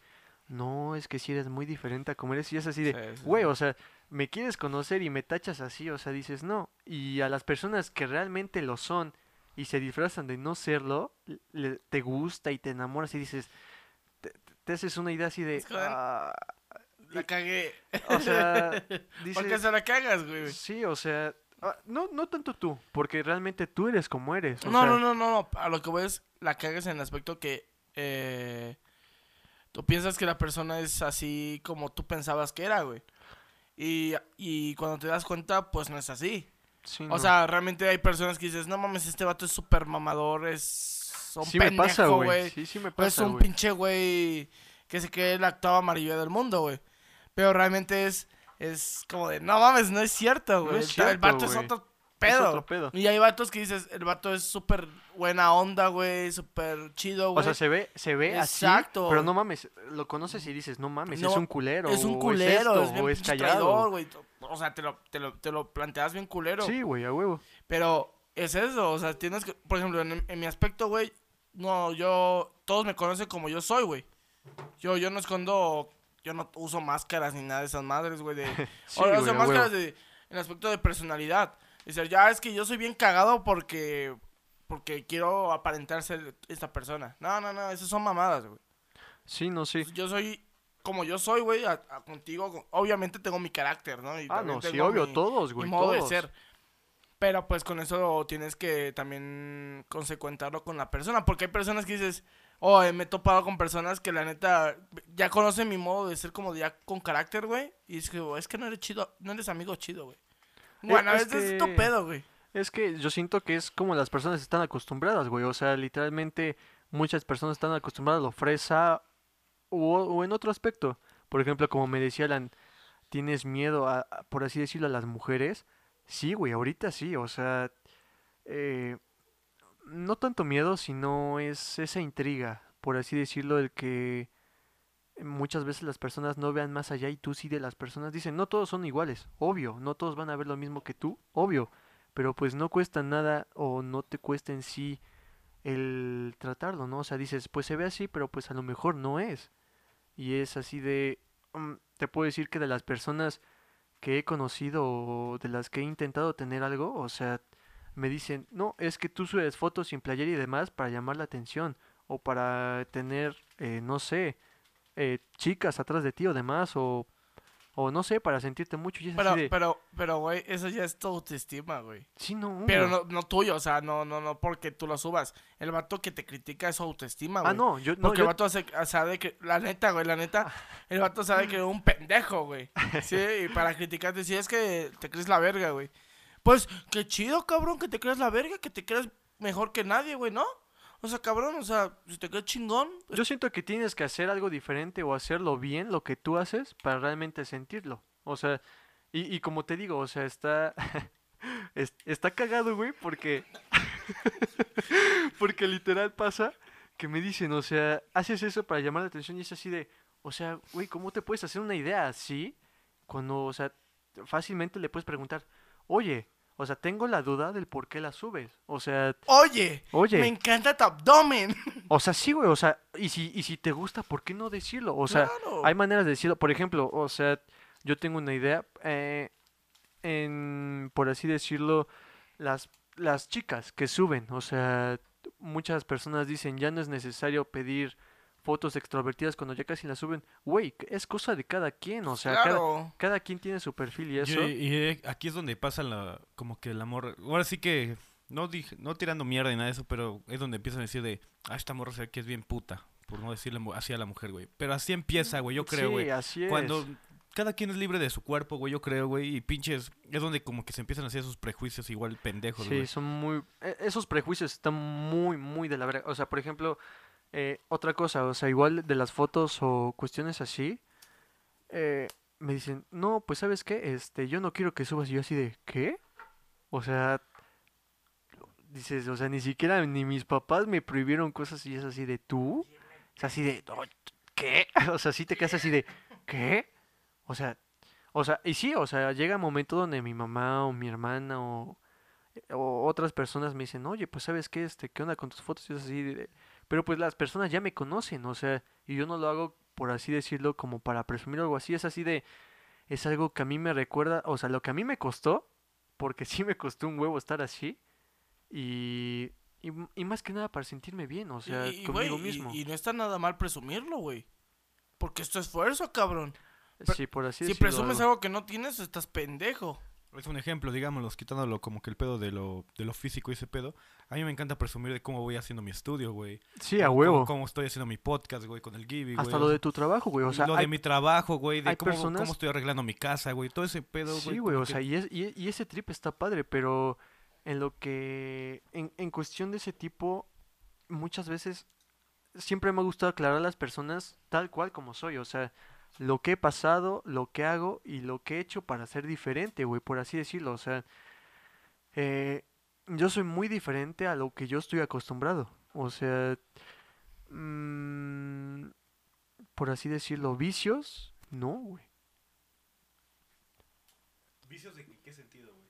no, es que si eres muy diferente a como eres, y es así de, güey, o sea, me quieres conocer y me tachas así, o sea, dices, no. Y a las personas que realmente lo son y se disfrazan de no serlo, te gusta y te enamoras y dices, te haces una idea así de... Ah, la cagué. O sea, dices, ¿Por qué se la cagas, güey? Sí, o sea, ah, no, no tanto tú, porque realmente tú eres como eres. no, no, no, no, a lo que voy es la cagas en el aspecto que eh, tú piensas que la persona es así como tú pensabas que era, güey. Y, y cuando te das cuenta, pues no es así. o sea, realmente hay personas que dices, no mames, este vato es súper mamador, es sí me pasa, güey. Sí, sí me pasa, Es un pinche güey que se cree la octava maravilla del mundo, güey. Pero realmente es, es como de, no mames, no es cierto, güey. el vato es otro pedo. Y hay vatos que dices, el vato es súper buena onda, güey, súper chido, güey. O sea, se ve, se ve Exacto. así, pero no mames, lo conoces y dices, no mames, es un culero. Es un culero, es, o es, callado. güey. o sea, te lo, te lo, te lo planteas bien culero. Sí, güey, a huevo. Pero es eso, o sea, tienes que, por ejemplo, en, mi aspecto, güey, no, yo, todos me conocen como yo soy, güey. Yo, yo no escondo, yo no uso máscaras ni nada de esas madres, güey, de... sí, o, uso máscaras de, en el aspecto de personalidad. Dice, ya es que yo soy bien cagado porque, porque quiero aparentar ser esta persona. No, no, no, esas son mamadas, güey. Sí, no, sí. Yo soy como yo soy, güey, contigo, obviamente tengo mi carácter, ¿no? ah, no, sí, obvio, todos, güey. Mi modo de ser. Pero pues con eso tienes que también consecuentarlo con la persona. Porque hay personas que dices, oh, me he topado con personas que la neta ya conocen mi modo de ser como ya con carácter, güey. Y es que, es que no eres chido, no eres amigo chido, güey. Bueno, es, es tu pedo, güey. Es que yo siento que es como las personas están acostumbradas, güey. O sea, literalmente muchas personas están acostumbradas a lo fresa o, en otro aspecto. Por ejemplo, como me decía Alan, ¿tienes miedo, a, por así decirlo, a las mujeres? Sí, güey, ahorita sí, o sea, eh, no tanto miedo, sino es esa intriga, por así decirlo, el que muchas veces las personas no vean más allá y tú sí de las personas dicen, no todos son iguales, obvio, no todos van a ver lo mismo que tú, obvio, pero pues no cuesta nada o no te cuesta en sí el tratarlo, ¿no? O sea, dices, pues se ve así, pero pues a lo mejor no es. Y es así de, mm, te puedo decir que de las personas que he conocido o de las que he intentado tener algo, o sea, me dicen, no, es que tú subes fotos sin playera y demás para llamar la atención o para tener, eh, no sé, eh, chicas atrás de ti o demás o o no sé, para sentirte mucho. Y es pero, así de... pero, pero, güey, eso ya es tu autoestima, güey. Sí, no. Pero no, no tuyo, o sea, no, no, no porque tú lo subas. El vato que te critica es su autoestima, ah, güey. Ah, no, yo no. Porque el vato sabe que, la neta, güey, la neta, el vato sabe que es un pendejo, güey. Sí, y para criticarte, si es que te crees la verga, güey. Pues, qué chido, cabrón, que te creas la verga, que te creas mejor que nadie, güey, ¿no? O sea, cabrón, o sea, si te queda chingón. Pues Yo siento que tienes que hacer algo diferente o hacerlo bien, lo que tú haces, para realmente sentirlo. O sea, y, y como te digo, o sea, está. está cagado, güey, porque. porque literal pasa que me dicen, o sea, haces eso para llamar la atención y es así de. O sea, güey, ¿cómo te puedes hacer una idea así? Cuando, o sea, fácilmente le puedes preguntar, oye, o sea, tengo la duda del por qué la subes. O sea. Oye. Oye. Me encanta tu abdomen. O sea, sí, güey. O sea, y si, y si te gusta, ¿por qué no decirlo? O sea, hay maneras de decirlo. Por ejemplo, o sea, yo tengo una idea. Eh, en, por así decirlo, las, las chicas que suben. O sea, muchas personas dicen, ya no es necesario pedir fotos extrovertidas cuando ya casi las suben. Güey, es cosa de cada quien, o sea, cada, quien tiene su perfil y eso. y eh, aquí es donde pasa la, como que el amor. Ahora sí que, no dije, no tirando mierda y nada de eso, pero es donde empiezan a decir de, ah, esta morra se ve que es bien puta, por no decirle así a la mujer, güey. Pero así empieza, güey, yo creo, güey. así es. Cuando cada quien es libre de su cuerpo, güey, yo creo, güey, y pinches, es donde como que se empiezan a hacer esos prejuicios igual pendejos, güey. Sí, son muy, e, esos prejuicios están muy, muy de la verdad. O sea, por ejemplo, eh, otra cosa, o sea, igual de las fotos o cuestiones así, eh, me dicen, no, pues sabes qué, este, yo no quiero que subas. Y yo así de, ¿qué? O sea, dices, o sea, ni siquiera ni mis papás me prohibieron cosas y es así de, ¿tú? Es así de, ¿qué? O sea, sí te quedas así de, ¿qué? O sea, o sea, y sí, o sea, llega un momento donde mi mamá o mi hermana o, o otras personas me dicen, oye, pues sabes qué, este, ¿qué onda con tus fotos? Y es así de, pero pues las personas ya me conocen, o sea, y yo no lo hago, por así decirlo, como para presumir algo así, es así de, es algo que a mí me recuerda, o sea, lo que a mí me costó, porque sí me costó un huevo estar así, y, y, más que nada para sentirme bien, o sea, conmigo mismo. Y, no está nada mal presumirlo, güey, porque es tu esfuerzo, cabrón. Sí, por así Si presumes algo que no tienes, estás pendejo. Es un ejemplo, digámoslo, quitándolo como que el pedo de lo, de lo físico y ese pedo. A mí me encanta presumir de cómo voy haciendo mi estudio, güey. Sí, a huevo. Cómo, estoy haciendo mi podcast, güey, con el Gibby, Hasta lo de tu trabajo, güey. O sea, lo de mi trabajo, güey. De cómo, cómo, estoy arreglando mi casa, güey. Todo ese pedo, güey. Sí, güey. O sea, y, es, y, ese trip está padre, pero en lo que. En, en cuestión de ese tipo, muchas veces. Siempre me ha gustado aclarar a las personas tal cual como soy. O sea, lo que he pasado, lo que hago y lo que he hecho para ser diferente, güey, por así decirlo. O sea, eh, yo soy muy diferente a lo que yo estoy acostumbrado. O sea, mmm, por así decirlo, vicios, no, güey. ¿Vicios de qué sentido, güey?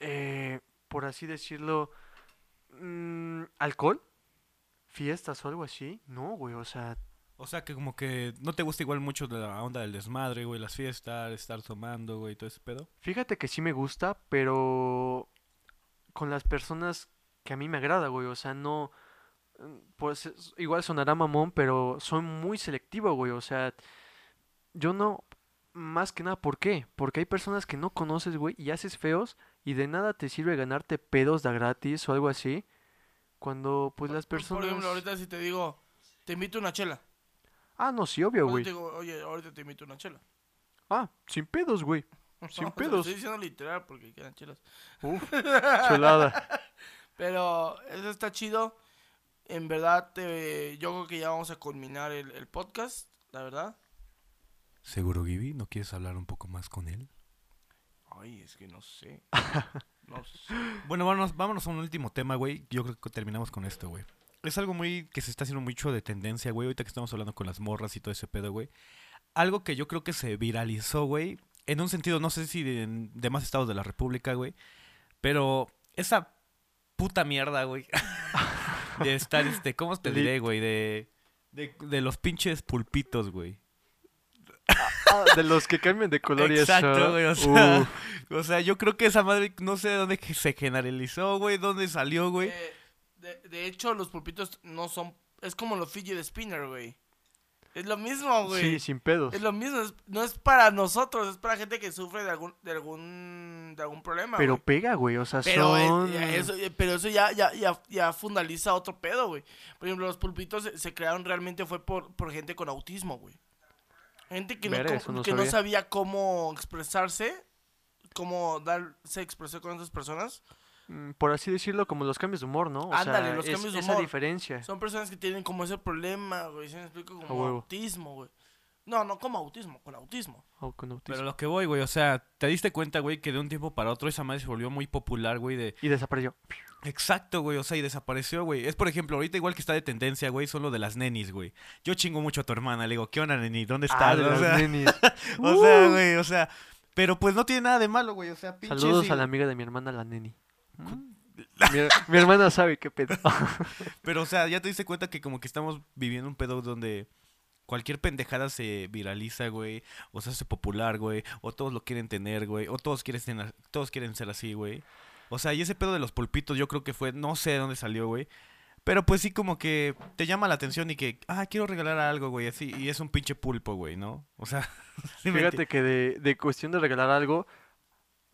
Eh, por así decirlo, mm, alcohol, fiestas o algo así. No, güey, o sea, O sea, que como que no te gusta igual mucho de la onda del desmadre, güey, las fiestas, estar tomando, güey, todo ese pedo. fíjate que sí me gusta, pero con las personas que a mí me agrada, güey, o sea, no, mm, pues es- igual sonará mamón, pero soy muy selectivo, güey, o sea, yo no, más que nada, ¿por qué? Porque hay personas que no conoces, güey, y haces feos y de nada te sirve ganarte pedos de a gratis o algo así, cuando pues las personas... Por ejemplo, ahorita si te digo, te invito una chela. Ah, no, sí, obvio, güey. oye, ahorita te invito una chela. Ah, sin pedos, güey. Sin No, te lo pedos. Estoy diciendo literal porque quedan chelas. Uf, chulada. Pero eso está chido. En verdad, te- yo creo que ya vamos a culminar el, el podcast, la verdad. ¿Seguro, Gibi? ¿No quieres hablar un poco más con él? Ay, es que no sé. No sé. Bueno, vámonos, vámonos a un último tema, güey. Yo creo que terminamos con esto, güey. Es algo muy que se está haciendo mucho de tendencia, güey. Ahorita que estamos hablando con las morras y todo ese pedo, güey. Algo que yo creo que se viralizó, güey. En un sentido, no sé si de, en demás estados de la República, güey. Pero esa puta mierda, güey. de estar, este, ¿cómo te diré, güey? De, de, de los pinches pulpitos, güey. Ah, de los que cambian de color y eso. Exacto, güey. O sea, Uh, o sea, yo creo que esa madre, no sé de dónde que se generalizó, güey. ¿Dónde salió, güey? Eh, de, de hecho, los pulpitos no son. Es como los fidget spinner, güey. Es lo mismo, güey. sí, sin pedos. Es lo mismo. es- no es para nosotros, es para gente que sufre de algún, de algún, de algún problema. Pero güey. pega, güey. O sea, Pero, eh, son. eso, eh, pero eso ya, ya, ya, ya fundaliza otro pedo, güey. Por ejemplo, los pulpitos se, se crearon realmente fue por, por gente con autismo, güey. Gente que, no, co- eso no que no sabía. sabía cómo expresarse, cómo darse expresar con otras personas. Mm, Por así decirlo, como los cambios de humor, ¿no? O Ándale, sea, los es- cambios de esa humor. diferencia. Son personas que tienen como ese problema, güey. ¿Se me explico? Como autismo, güey. No, no como autismo, con autismo. O con autismo. Pero lo que voy, güey, o sea, ¿te diste cuenta, güey, que de un tiempo para otro esa madre se volvió muy popular, güey, de... Y desapareció. Exacto, güey, o sea, y desapareció, güey. Es, por ejemplo, ahorita igual que está de tendencia, güey, son lo de las nenis, güey. Yo chingo mucho a tu hermana, le digo, ¿qué onda, neni? ¿Dónde estás? Ah, de o, las sea, nenis. o sea, güey, o sea... Pero pues no tiene nada de malo, güey, o sea, pinche... Saludos a la amiga de mi hermana, la neni. Mi, mi hermana sabe qué pedo. Pero, o sea, ya te diste cuenta que como que estamos viviendo un pedo donde cualquier pendejada se viraliza, güey, o se hace popular, güey, o todos lo quieren tener, güey, o todos quieren, tener- todos quieren ser así, güey. O sea, y ese pedo de los pulpitos yo creo que fue, no sé de dónde salió, güey. Pero pues sí como que te llama la atención y que, ah, quiero regalar algo, güey, así, y es un pinche pulpo, güey, ¿no? O sea, Fíjate que de, de cuestión de regalar algo,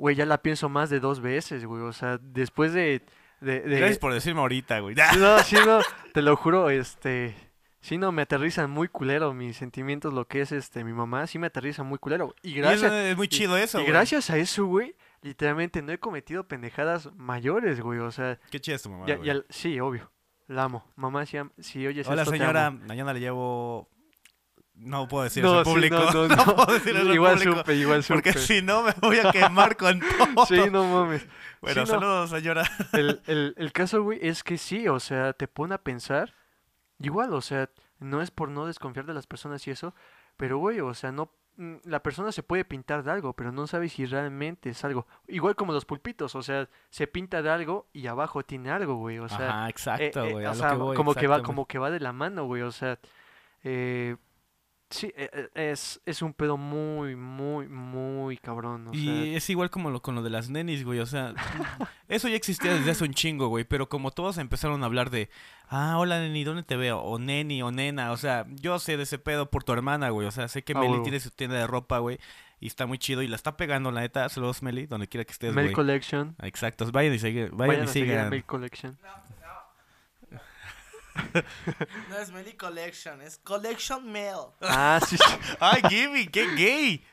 güey, ya la pienso más de dos veces, güey. O sea, después de. de, de- Gracias por decirme ahorita, güey. No, sí, no, te lo juro, este. Sí, no, me aterrizan muy culero mis sentimientos, lo que es este mi mamá, sí me aterriza muy culero. Y Y eso gracias, es muy chido eso, y güey. gracias a eso, güey, literalmente no he cometido pendejadas mayores, güey. O sea, Qué chida es tu mamá, ya, güey. ya- sí, obvio. La amo. Mamá, si, si oyes Hola esto, te señora, amo. mañana le llevo... No puedo decir No, eso en sí, público. no, No, no, no. puedo decir eso en Igual público. supe, igual supe. Porque si no me voy a quemar con todo. Sí, no mames. Bueno, Sí, saludos señora. El, el, el caso, güey, es que sí, o sea, te pone a pensar. Igual, o sea, no es por no desconfiar de las personas y eso, pero, güey, o sea, no. mm, La persona se puede pintar de algo, pero no sabe si realmente es algo. Igual como los pulpitos, o sea, se pinta de algo y abajo tiene algo, güey, o sea. Ajá, eh, exacto, eh, güey. sea, que voy, como que va, como que va de la mano, güey, o sea, eh, sí, eh, eh, es, es un pedo muy, muy, muy cabrón, o sea. Y es igual como lo, con lo de las nenis, güey. O sea, eso ya existía desde hace un chingo, güey. Pero como todos empezaron a hablar de, ah, hola neni, ¿dónde te veo? O neni, o nena. O sea, yo sé de ese pedo por tu hermana, güey. O sea, sé que Ah, Meli tiene su tienda de ropa, güey. Y está muy chido y la está pegando, la neta. Saludos, Meli, donde quiera que estés, güey. Collection. Exacto, vayan y, sigue- vayan Vayan y sigan. Mail Collection. No es Melly Collection, es Collection Mail. Ah, sí, sí. ¡Ay, Gibby, qué gay!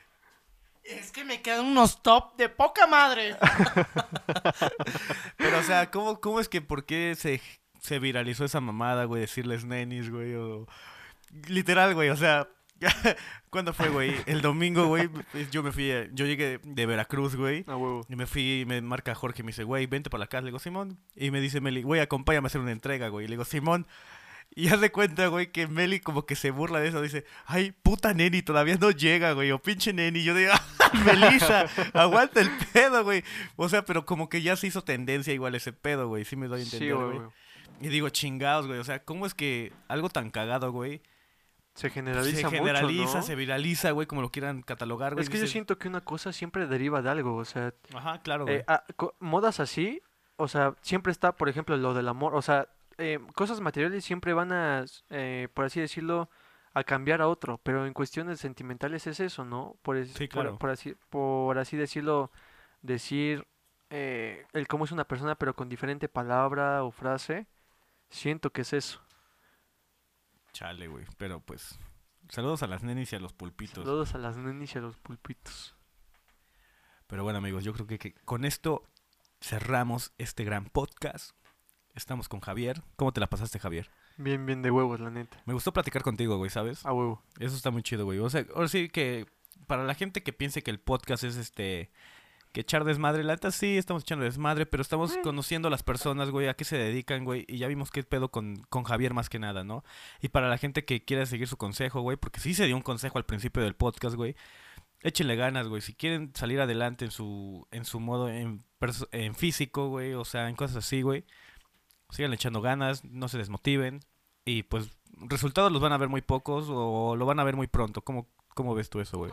Es que me quedan unos top de poca madre. Pero, o sea, ¿cómo, cómo es que por qué se, se viralizó esa mamada, güey? Decirles nenis, güey, o... Literal, güey, o sea... ¿Cuándo fue, güey? El domingo, güey, pues, yo me fui... a- Yo llegué de Veracruz, güey. A huevo. Y me fui, me marca Jorge y me dice, güey, vente para la casa. Le digo, Simón. Y me dice Meli, güey, acompáñame a hacer una entrega, güey. Le digo, Simón. Y haz de cuenta, güey, que Meli como que se burla de eso. Dice, ay, puta neni, todavía no llega, güey. O pinche neni. Yo digo, Melissa, aguanta el pedo, güey. O sea, pero como que ya se hizo tendencia igual ese pedo, güey. Sí me doy a entender, güey. y digo, chingados, güey. O sea, ¿cómo es que algo tan cagado, güey? Se generaliza Se generaliza, se viraliza, güey, como lo quieran catalogar, güey. Es que yo siento que una cosa siempre deriva de algo, o sea... Ajá, claro, güey. Eh, ah, modas así, o sea, siempre está, por ejemplo, lo del amor, o sea, eh, cosas materiales siempre van a, eh, por así decirlo, a cambiar a otro, pero en cuestiones sentimentales es eso, ¿no? Por, sí, claro. por, así, por así decirlo, decir eh, el cómo es una persona, pero con diferente palabra o frase, siento que es eso. Chale, güey, pero pues, saludos a las nenis y a los pulpitos. Saludos a las nenis y a los pulpitos. Pero bueno, amigos, yo creo que con esto cerramos este gran podcast. Estamos con Javier. ¿Cómo te la pasaste, Javier? Bien, bien de huevos, la neta. Me gustó platicar contigo, güey, ¿sabes? A huevo. Eso está muy chido, güey. O sea, ahora sí que para la gente que piense que el podcast es este que echar desmadre, la neta sí estamos echando desmadre, pero estamos conociendo a las personas, güey, a qué se dedican, güey, y ya vimos qué pedo con, con Javier más que nada, ¿no? Y para la gente que quiera seguir su consejo, güey, porque sí se dio un consejo al principio del podcast, güey, échenle ganas, güey. Si quieren salir adelante en su, en su modo, en, en físico, güey, o sea, en cosas así, güey, sigan echando ganas, no se desmotiven y pues resultados los van a ver muy pocos o lo van a ver muy pronto. ¿Cómo, cómo ves tú eso, güey?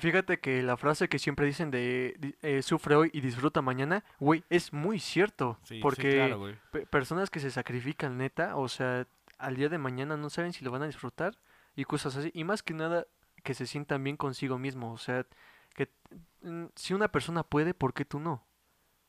Fíjate que la frase que siempre dicen de eh, sufre hoy y disfruta mañana, güey, es muy cierto. porque personas que se sacrifican neta, o sea, al día de mañana no saben si lo van a disfrutar y cosas así. Y más que nada, que se sientan bien consigo mismo. O sea, que mm, si una persona puede, ¿por qué tú no?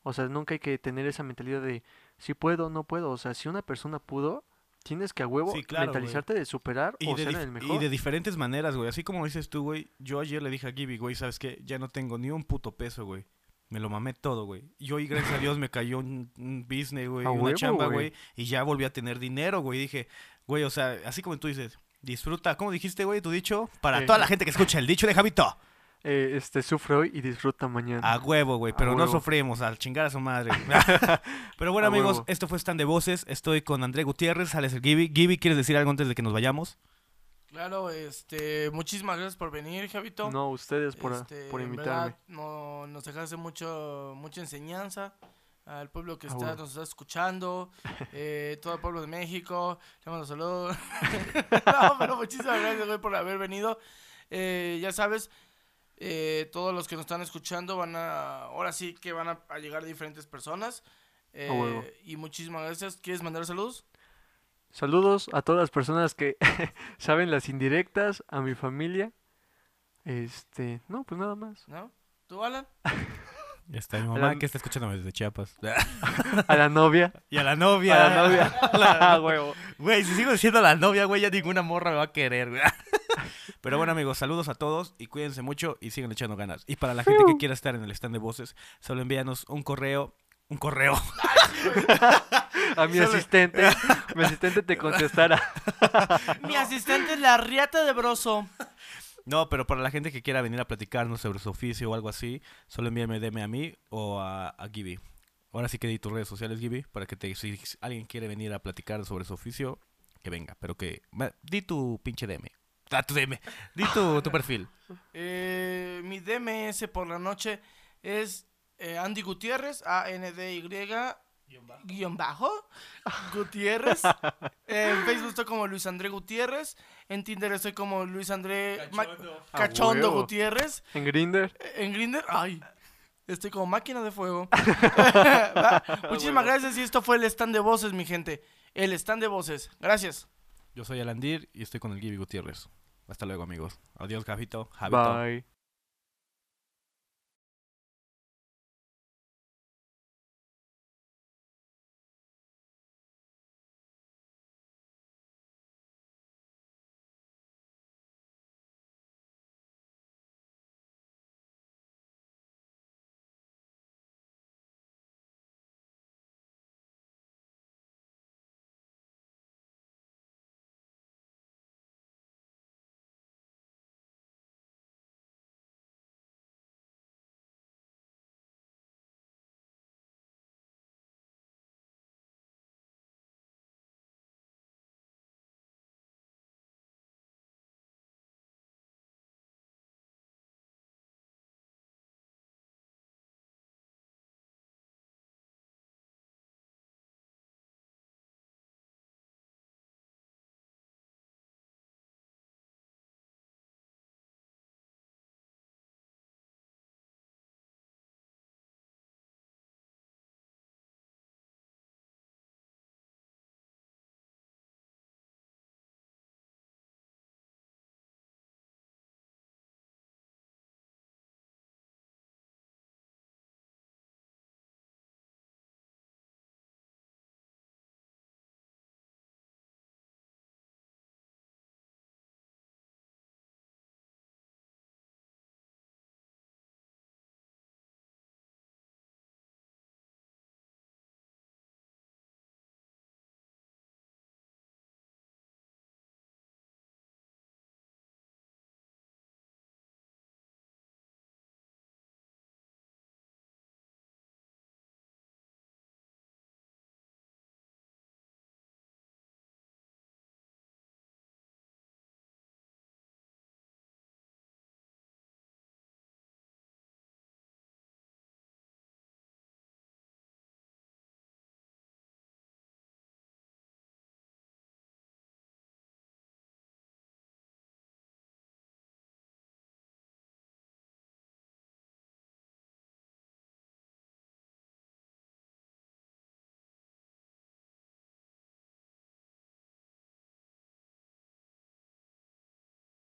O sea, nunca hay que tener esa mentalidad de si puedo o no puedo. O sea, si una persona pudo, tienes que a huevo mentalizarte de superar o ser el mejor. Y de diferentes maneras, güey. Así como dices tú, güey. Yo ayer le dije a Gibby, güey, ¿sabes qué? Ya no tengo ni un puto peso, güey. Me lo mamé todo, güey. Y hoy, gracias a Dios, me cayó un, business, güey. Una chamba, güey. Y ya volví a tener dinero, güey. Dije, güey, o sea, así como tú dices, disfruta. ¿Cómo dijiste, güey, tu dicho? Para toda la gente que escucha el dicho de Javito. Eh, este, sufre hoy y disfruta mañana. A huevo, güey, pero no sufrimos, al chingar a su madre. pero bueno, amigos, esto fue Stand de Voces. Estoy con André Gutiérrez, sales el Gibi. Gibi, ¿quieres decir algo antes de que nos vayamos? Claro, este, muchísimas gracias por venir, Javito. No, ustedes por, este, por invitarme. no, nos dejaste mucho, mucha enseñanza al pueblo que está, nos está escuchando, eh, todo el pueblo de México, le mando saludos. no, pero muchísimas gracias, güey, por haber venido. Eh, ya sabes, eh, todos los que nos están escuchando van a, ahora sí que van a, llegar diferentes personas. Eh, y muchísimas gracias. ¿Quieres mandar saludos? Saludos a todas las personas que saben las indirectas, a mi familia. Este, no, pues nada más. ¿No? ¿Tú, Alan? Ya está mi mamá que está escuchándome desde Chiapas. a la novia. Y a la novia. A la novia. la... Güey, si sigo diciendo a la novia, güey, ya ninguna morra me va a querer, güey. Pero bueno, amigos, saludos a todos y cuídense mucho y sigan echando ganas. Y para la gente que quiera estar en el stand de voces, solo envíanos un correo. Un correo. a mi asistente. mi asistente te contestará. mi asistente es la riata de broso. No, pero para la gente que quiera venir a platicarnos sobre su oficio o algo así, solo envíame DM a mí o a, a Gibby. Ahora sí que di tus redes sociales, Gibby, para que te, si alguien quiere venir a platicar sobre su oficio, que venga. Pero que di tu pinche DM. Ah, tu DM. Di tu, perfil. Eh, mi DMS por la noche es eh, Andy Gutiérrez, A-N-D-Y. Guión bajo. Gutiérrez. en Facebook estoy como Luis André Gutiérrez. En Tinder estoy como Luis André Cachondo, Gutiérrez. En Grinder. En Grinder, ay. Estoy como máquina de fuego. Muchísimas gracias y esto fue el stand de voces, mi gente. El stand de voces. Gracias. Yo soy Alandir y estoy con el Gibi Gutiérrez. Hasta luego, amigos. Adiós, Javito. Javito. Bye.